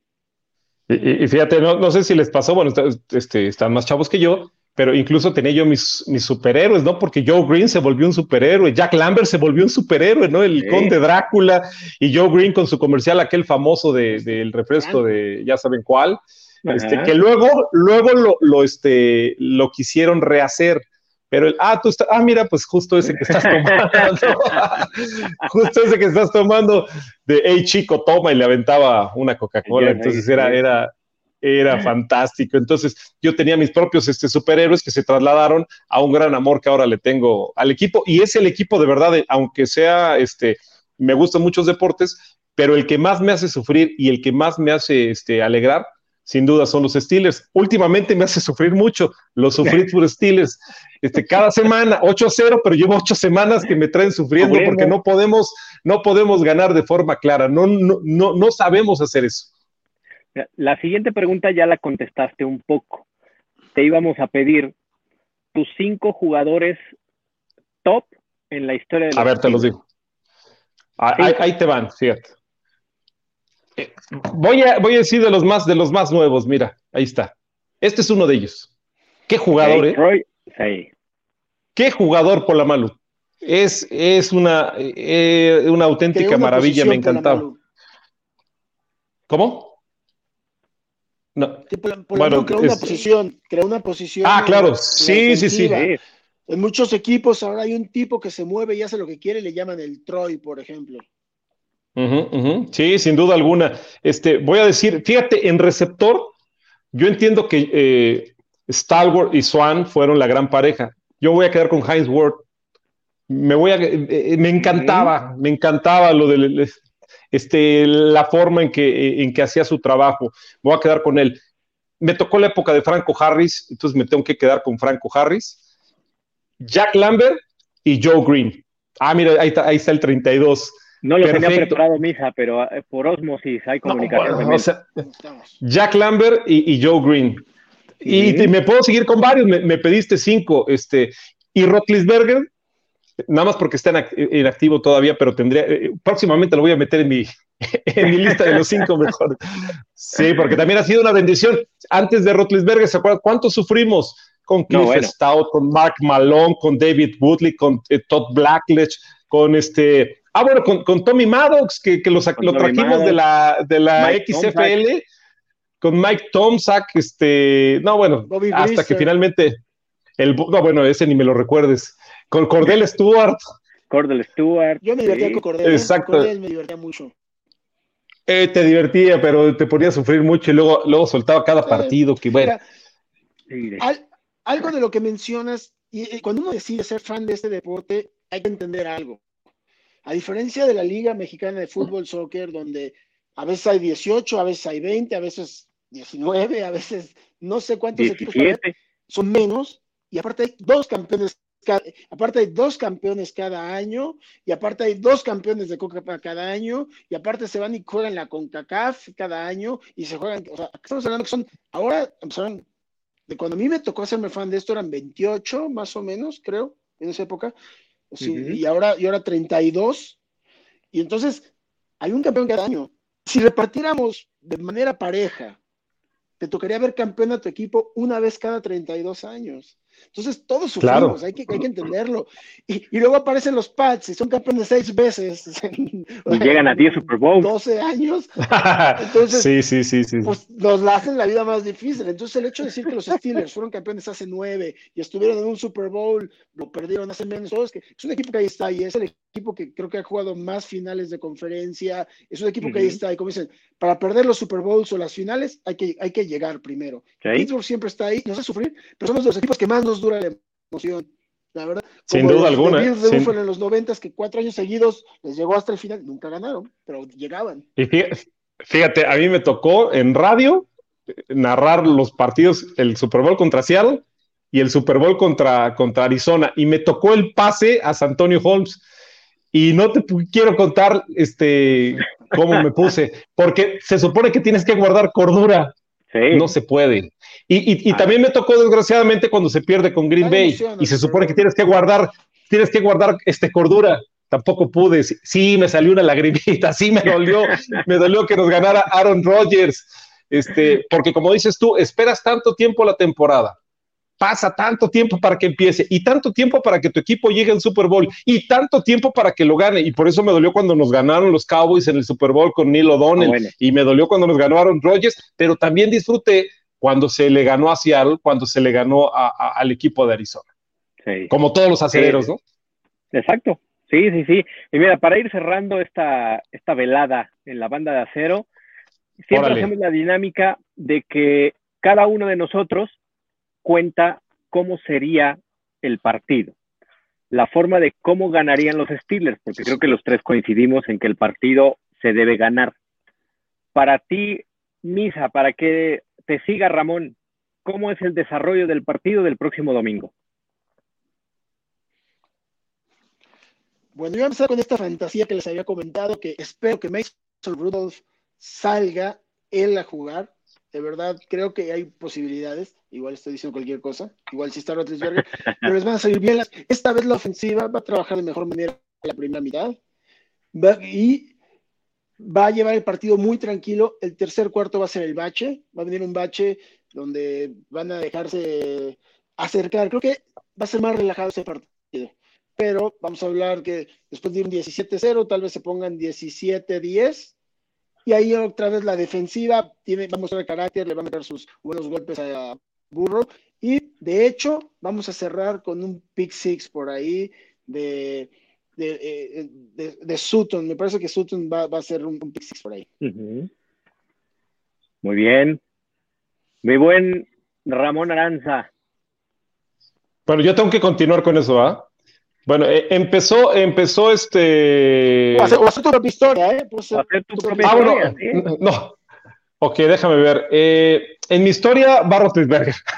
C: Y, fíjate, no, no, sé si les pasó, bueno, este, están más chavos que yo, pero incluso tenía yo mis, mis superhéroes, ¿no? Porque Joe Green se volvió un superhéroe, Jack Lambert se volvió un superhéroe, ¿no? El conde Drácula y Joe Green con su comercial, aquel famoso del de, refresco de ya saben cuál, este, que luego, luego lo, lo, este, lo quisieron rehacer. Pero el, ah, tú estás, ah, mira, pues justo ese que estás tomando, justo ese que estás tomando, de, hey chico, toma, y le aventaba una Coca-Cola. Entonces era, era, era fantástico. Entonces, yo tenía mis propios este, superhéroes que se trasladaron a un gran amor que ahora le tengo al equipo. Y es el equipo de verdad, aunque sea, este, me gustan muchos deportes, pero el que más me hace sufrir y el que más me hace este, alegrar, sin duda son los Steelers. Últimamente me hace sufrir mucho los sufrir por Steelers. Este, cada semana 8-0, pero llevo ocho semanas que me traen sufriendo porque no podemos, no podemos ganar de forma clara. No, no, no, no sabemos hacer eso.
A: La siguiente pregunta ya la contestaste un poco. Te íbamos a pedir tus cinco jugadores top en la historia de
C: A ver, te los digo. Ahí, te van, fíjate. Eh, voy a, voy a decir de los más, de los más nuevos, mira, ahí está. Este es uno de ellos. Qué jugador, ¿eh? Sí. Qué jugador por la Malu. Es, es una, eh, una auténtica maravilla, me encantaba. ¿Cómo?
B: No. bueno, creó una posición, creó una posición.
C: Ah, claro, sí, sí, sí.
B: En muchos equipos ahora hay un tipo que se mueve y hace lo que quiere, le llaman el Troy, por ejemplo.
C: Sí, sin duda alguna. Este, voy a decir, fíjate, en receptor, yo entiendo que eh, Stalwart y Swan fueron la gran pareja. Yo voy a quedar con Heinz Ward. Me voy a, eh, eh, me encantaba, me encantaba lo de este, la forma en que, en que hacía su trabajo. Voy a quedar con él. Me tocó la época de Franco Harris, entonces me tengo que quedar con Franco Harris. Jack Lambert y Joe Green. Ah, mira, ahí está, ahí está el 32.
A: No lo tenía preparado, mija, pero eh, por osmosis hay comunicación.
C: Jack Lambert y, Joe Green. Y, me puedo seguir con varios, me, pediste cinco. Este, y Rotlisberger, nada más porque está en, activo todavía, pero tendría, eh, próximamente lo voy a meter en mi, en mi lista de los cinco mejores. Sí, porque también ha sido una bendición. Antes de Rotlisberger, ¿se acuerdan cuánto sufrimos? Con Cliff Stout, con Mark Malone, con David Woodley, con eh, Todd Blackledge, con este, ah, bueno, con, Tommy Maddox, que, que lo trajimos de la, de la XFL, con Mike Tomzak, este, no, bueno, hasta que finalmente, el, no, bueno, ese ni me lo recuerdes, con Cordell Stewart.
A: Cordell Stewart.
B: Yo me divertía con Cordell. ¿eh?
C: Exacto.
B: Cordell me divertía mucho.
C: Eh, te divertía, pero te ponía a sufrir mucho y luego, luego soltaba cada partido, que bueno.
B: algo de lo que mencionas, y, cuando uno decide ser fan de este deporte, hay que entender algo. A diferencia de la Liga Mexicana de Fútbol Soccer, donde a veces hay 18, a veces hay 20, a veces 19, a veces no sé cuántos equipos son menos, y aparte hay dos campeones aparte hay dos campeones cada año, y aparte hay dos campeones de Coca cada año, y aparte se van y juegan la CONCACAF cada año, y se juegan, o sea, estamos hablando que son, ahora empezaron, de cuando a mí me tocó hacerme fan de esto, eran 28 más o menos, creo, en esa época, y, ahora, y ahora 32, y entonces hay un campeón cada año. Si repartiéramos de manera pareja, te tocaría ver campeón a tu equipo una vez cada 32 años. Entonces, todos sufrimos, hay, que, hay que entenderlo. Y, luego aparecen los Pats y son campeones seis veces.
A: y llegan a 10 Super Bowl.
B: 12 años. Entonces,
C: sí, sí, sí, sí.
B: Pues nos la hacen la vida más difícil. Entonces, el hecho de decir que los Steelers fueron campeones hace nueve y estuvieron en un Super Bowl, lo perdieron hace menos, es que es un equipo que ahí está y es el equipo que creo que ha jugado más finales de conferencia. Es un equipo que ahí está y como dicen, para perder los Super Bowls o las finales hay que, hay que llegar primero. Pittsburgh siempre está ahí, nos hace sufrir, pero somos los equipos que más nos dura la emoción. La verdad,
C: sin duda alguna.
B: de en los noventas que cuatro años seguidos les llegó hasta el final, nunca ganaron, pero llegaban.
C: Y fíjate, a mí me tocó en radio narrar los partidos, el Super Bowl contra Seattle y el Super Bowl contra, contra Arizona, y me tocó el pase a San Antonio Holmes. Y no te quiero contar este, cómo me puse, porque se supone que tienes que guardar cordura. No se puede. Y, también me tocó desgraciadamente cuando se pierde con Green Bay y se supone que tienes que guardar, tienes que guardar este cordura. Tampoco pude. Sí, me salió una lagrimita, sí me dolió, me dolió que nos ganara Aaron Rodgers. Este, porque como dices tú, esperas tanto tiempo la temporada pasa tanto tiempo para que empiece y tanto tiempo para que tu equipo llegue al Super Bowl y tanto tiempo para que lo gane. Y por eso me dolió cuando nos ganaron los Cowboys en el Super Bowl con Neil O'Donnell ah, y me dolió cuando nos ganaron Rodgers, pero también disfruté cuando se le ganó a Seattle, cuando se le ganó al equipo de Arizona. Como todos los aceleros, ¿no?
A: Exacto. Sí, sí, sí. Y mira, para ir cerrando esta, esta velada en la banda de acero, siempre hacemos la dinámica de que cada uno de nosotros cuenta cómo sería el partido, la forma de cómo ganarían los Steelers, porque creo que los tres coincidimos en que el partido se debe ganar. Para ti, Misa, para que te siga Ramón, ¿cómo es el desarrollo del partido del próximo domingo?
B: Bueno, yo voy a empezar con esta fantasía que les había comentado, que espero que Mason Rudolph salga él a jugar. De verdad, creo que hay posibilidades. Igual estoy diciendo cualquier cosa. Igual si está Rotlisberger, pero les van a salir bien las. Esta vez la ofensiva va a trabajar de mejor manera en la primera mitad. y va a llevar el partido muy tranquilo. El tercer cuarto va a ser el bache. Va a venir un bache donde van a dejarse acercar. Creo que va a ser más relajado ese partido. Pero vamos a hablar que después de un 17-0, tal vez se pongan 17-10 y ahí otra vez la defensiva tiene, va a mostrar carácter, le va a meter sus buenos golpes a Burro. Y de hecho, vamos a cerrar con un pick six por ahí de, de, eh, Sutton. Me parece que Sutton va, a ser un, pick six por ahí.
A: Muy bien. Mi buen Ramón Aranza.
C: Bueno, yo tengo que continuar con eso, ¿ah? Bueno, eh, empezó, empezó este.
B: O hacer, tu propia historia, ¿eh?
A: Pues, hacer tu propia ah, historia.
C: No, no, Ok, déjame ver. Eh, en mi historia, Barro Tlisberger.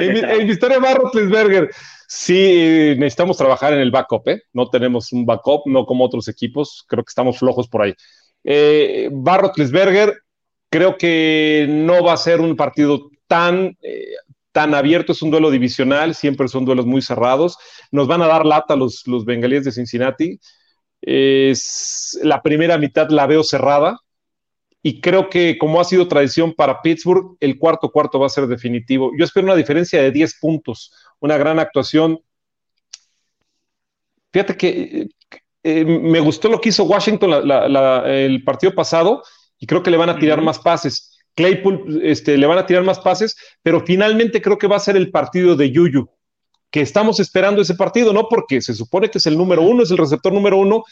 C: en, mi, historia, Barro Tlisberger. Sí, necesitamos trabajar en el backup, ¿eh? No tenemos un backup, no como otros equipos. Creo que estamos flojos por ahí. Eh, Barro Tlisberger, creo que no va a ser un partido tan eh, tan abierto, es un duelo divisional, siempre son duelos muy cerrados. Nos van a dar lata los, los bengalíes de Cincinnati. Es, la primera mitad la veo cerrada y creo que como ha sido tradición para Pittsburgh, el cuarto cuarto va a ser definitivo. Yo espero una diferencia de 10 puntos, una gran actuación. Fíjate que eh, me gustó lo que hizo Washington el partido pasado y creo que le van a tirar más pases Claypool este, le van a tirar más pases, pero finalmente creo que va a ser el partido de Yuyu, que estamos esperando ese partido, ¿no? Porque se supone que es el número uno, es el receptor número uno,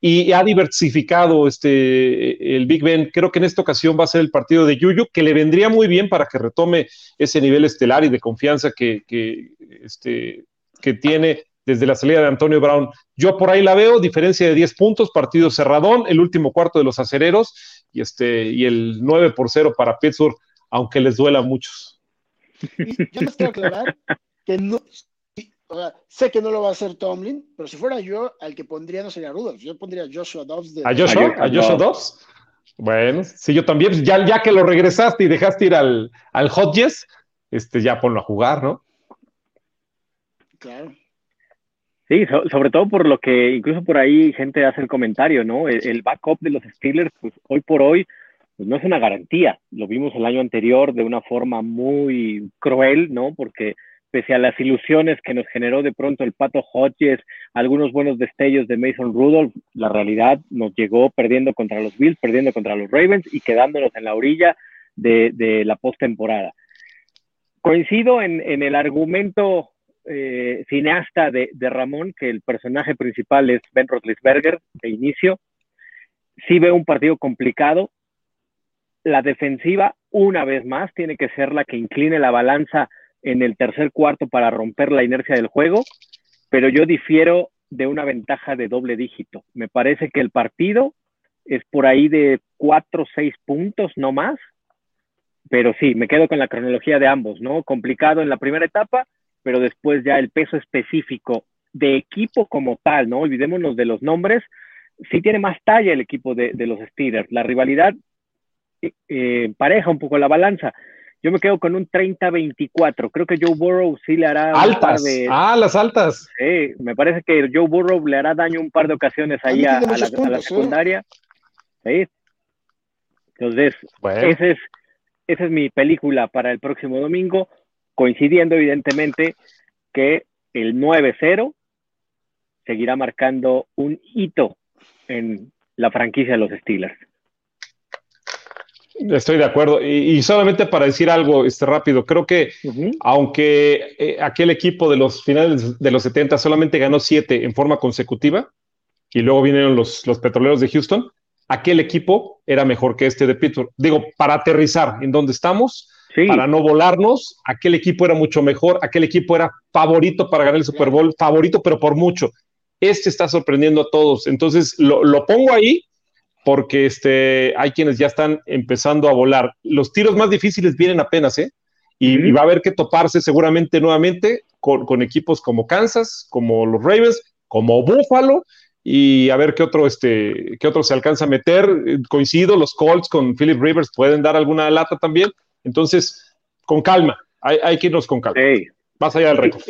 C: y ha diversificado este, el Big Ben. Creo que en esta ocasión va a ser el partido de Yuyu, que le vendría muy bien para que retome ese nivel estelar y de confianza que, que, este, que tiene desde la salida de Antonio Brown. Yo por ahí la veo, diferencia de 10 puntos, partido cerradón, el último cuarto de los acereros y, este, y el 9 por 0 para Pittsburgh, aunque les duela a muchos.
B: yo les quiero aclarar que no, sé que no lo va a hacer Tomlin, pero si fuera yo, al que pondría no sería Rudolph, yo pondría Joshua Dobbs.
C: ¿A Joshua? ¿A Joshua Dobbs? Bueno, sí, yo también, pues, ya, ya que lo regresaste y dejaste ir al, al Hodges, este, ya ponlo a jugar, ¿no?
B: Claro.
A: Sí, sobre todo por lo que incluso por ahí gente hace el comentario, ¿no? El, backup de los Steelers, pues hoy por hoy, pues no es una garantía. Lo vimos el año anterior de una forma muy cruel, ¿no? Porque pese a las ilusiones que nos generó de pronto el Pato Hodges, algunos buenos destellos de Mason Rudolph, la realidad nos llegó perdiendo contra los Bills, perdiendo contra los Ravens y quedándonos en la orilla de, la postemporada. Coincido en el argumento eh, cineasta de, Ramón, que el personaje principal es Ben Roethlisberger de inicio, sí ve un partido complicado. La defensiva, una vez más, tiene que ser la que incline la balanza en el tercer cuarto para romper la inercia del juego, pero yo difiero de una ventaja de doble dígito. Me parece que el partido es por ahí de cuatro o seis puntos, no más, pero sí, me quedo con la cronología de ambos, ¿no? Complicado en la primera etapa, pero después ya el peso específico de equipo como tal, ¿no? Olvidémonos de los nombres, sí tiene más talla el equipo de, los Steelers. La rivalidad eh, pareja un poco la balanza. Yo me quedo con un 30-24. Creo que Joe Burrow sí le hará.
C: Altas. de... Ah, las altas.
A: Sí, me parece que Joe Burrow le hará daño un par de ocasiones ahí a, la, ¿eh? secundaria. Sí. Entonces, ese es, esa es mi película para el próximo domingo coincidiendo evidentemente que el 9-0 seguirá marcando un hito en la franquicia de los Steelers.
C: Estoy de acuerdo. Y, solamente para decir algo este, rápido, creo que aunque eh, aquel equipo de los finales de los 70 solamente ganó siete en forma consecutiva, y luego vinieron los, los petroleros de Houston, aquel equipo era mejor que este de Pittsburgh. Digo, para aterrizar en donde estamos, para no volarnos, aquel equipo era mucho mejor, aquel equipo era favorito para ganar el Super Bowl, favorito, pero por mucho. Este está sorprendiendo a todos. Entonces, lo, lo pongo ahí porque este, hay quienes ya están empezando a volar. Los tiros más difíciles vienen apenas, ¿eh? Y, va a haber que toparse seguramente nuevamente con, equipos como Kansas, como los Ravens, como Buffalo, y a ver qué otro, este, qué otro se alcanza a meter. Coincido, los Colts con Philip Rivers pueden dar alguna lata también. Entonces, con calma, hay, que irnos con calma. Más allá del récord.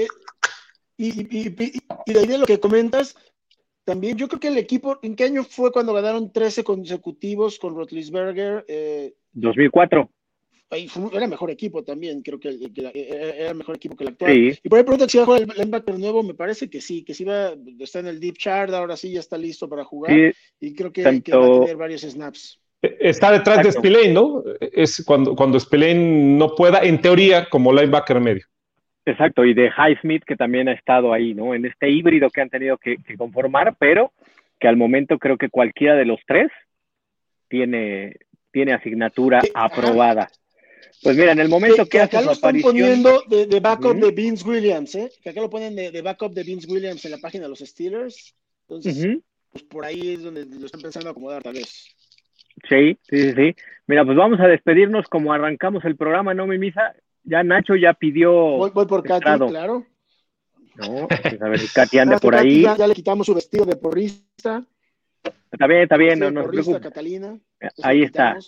B: Y, y, de ahí de lo que comentas, también yo creo que el equipo, ¿en qué año fue cuando ganaron 13 consecutivos con Rotlisberger?
A: Eh, 2004.
B: Ahí era mejor equipo también, creo que, era mejor equipo que el actual. Y por ahí pregunta si va a jugar el linebacker nuevo, me parece que sí, que sí va, está en el deep chart, ahora sí ya está listo para jugar. y creo que, va a tener varios snaps.
C: Está detrás de Spillane, ¿no? Es cuando, cuando Spillane no pueda, en teoría, como linebacker medio.
A: Exacto, y de Highsmith, que también ha estado ahí, ¿no? En este híbrido que han tenido que, conformar, pero que al momento creo que cualquiera de los tres tiene, tiene asignatura aprobada. Pues mira, en el momento que,
B: acá lo están poniendo de, backup de Vince Williams, ¿eh? Que acá lo ponen de, backup de Vince Williams en la página de los Steelers. Entonces, pues por ahí es donde lo están pensando acomodar tal vez.
A: Sí, sí, sí, Mira, pues vamos a despedirnos como arrancamos el programa, ¿no, mi misa? ya Nacho ya pidió.
B: Voy, por Katy, claro.
A: No, pues a ver, Katy anda por ahí.
B: Ya, le quitamos su vestido de porrista.
A: Está bien, está bien, no, no
B: porrista, Catalina.
A: Ahí está.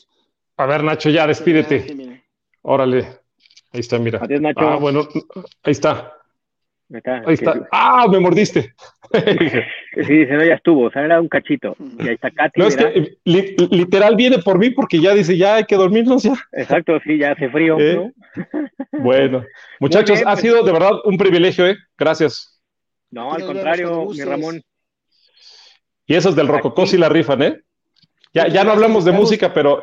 C: A ver, Nacho, ya despídete. Órale. Ahí está, mira.
A: Adiós, Nacho.
C: Ah, bueno, ahí está. Ahí está. Ah, me mordiste.
A: Sí, se no, ya estuvo, o sea, era un cachito. Y ahí está Katy.
C: No, es que literal viene por mí porque ya dice, ya hay que dormirnos ya.
A: Exacto, sí, ya hace frío. ¿no?
C: Bueno, muchachos, ha pues. sido de verdad un privilegio, ¿eh? Gracias.
A: No, al contrario, mi Ramón.
C: Y esos del Rococó sí la rifan, ¿eh? Ya, ya no hablamos de música, pero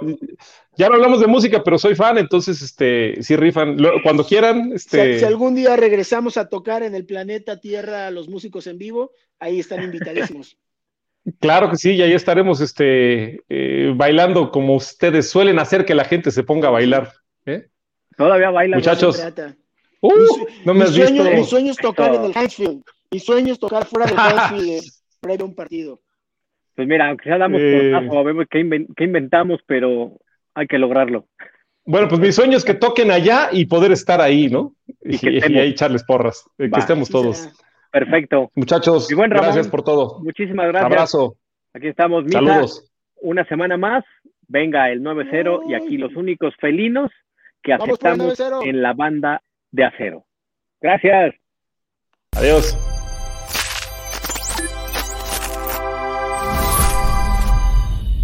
C: ya no hablamos de música, pero soy fan, entonces este sí rifan. Cuando quieran, este.
B: Si, algún día regresamos a tocar en el planeta Tierra a los músicos en vivo, ahí están invitadísimos.
C: Claro que sí, y ahí estaremos este, eh, bailando como ustedes suelen hacer que la gente se ponga a bailar. ¿eh?
A: Todavía bailan.
C: Muchachos. Uh, no me has
B: sueño, Mi sueño es tocar en el Hansfield. Mi sueño es tocar fuera del Hansfield previo a un partido.
A: Pues mira, aunque sea damos eh... por vemos qué, inventamos, pero hay que lograrlo.
C: Bueno, pues mi sueño es que toquen allá y poder estar ahí, ¿no? Y, ahí echarles porras, eh, que estemos todos.
A: Perfecto.
C: Muchachos, gracias por todo.
A: Muchísimas gracias.
C: Abrazo.
A: Aquí estamos,
C: Saludos.
A: Una semana más, venga el 9-0 y aquí los únicos felinos que aceptamos en la banda de acero. Gracias.
C: Adiós.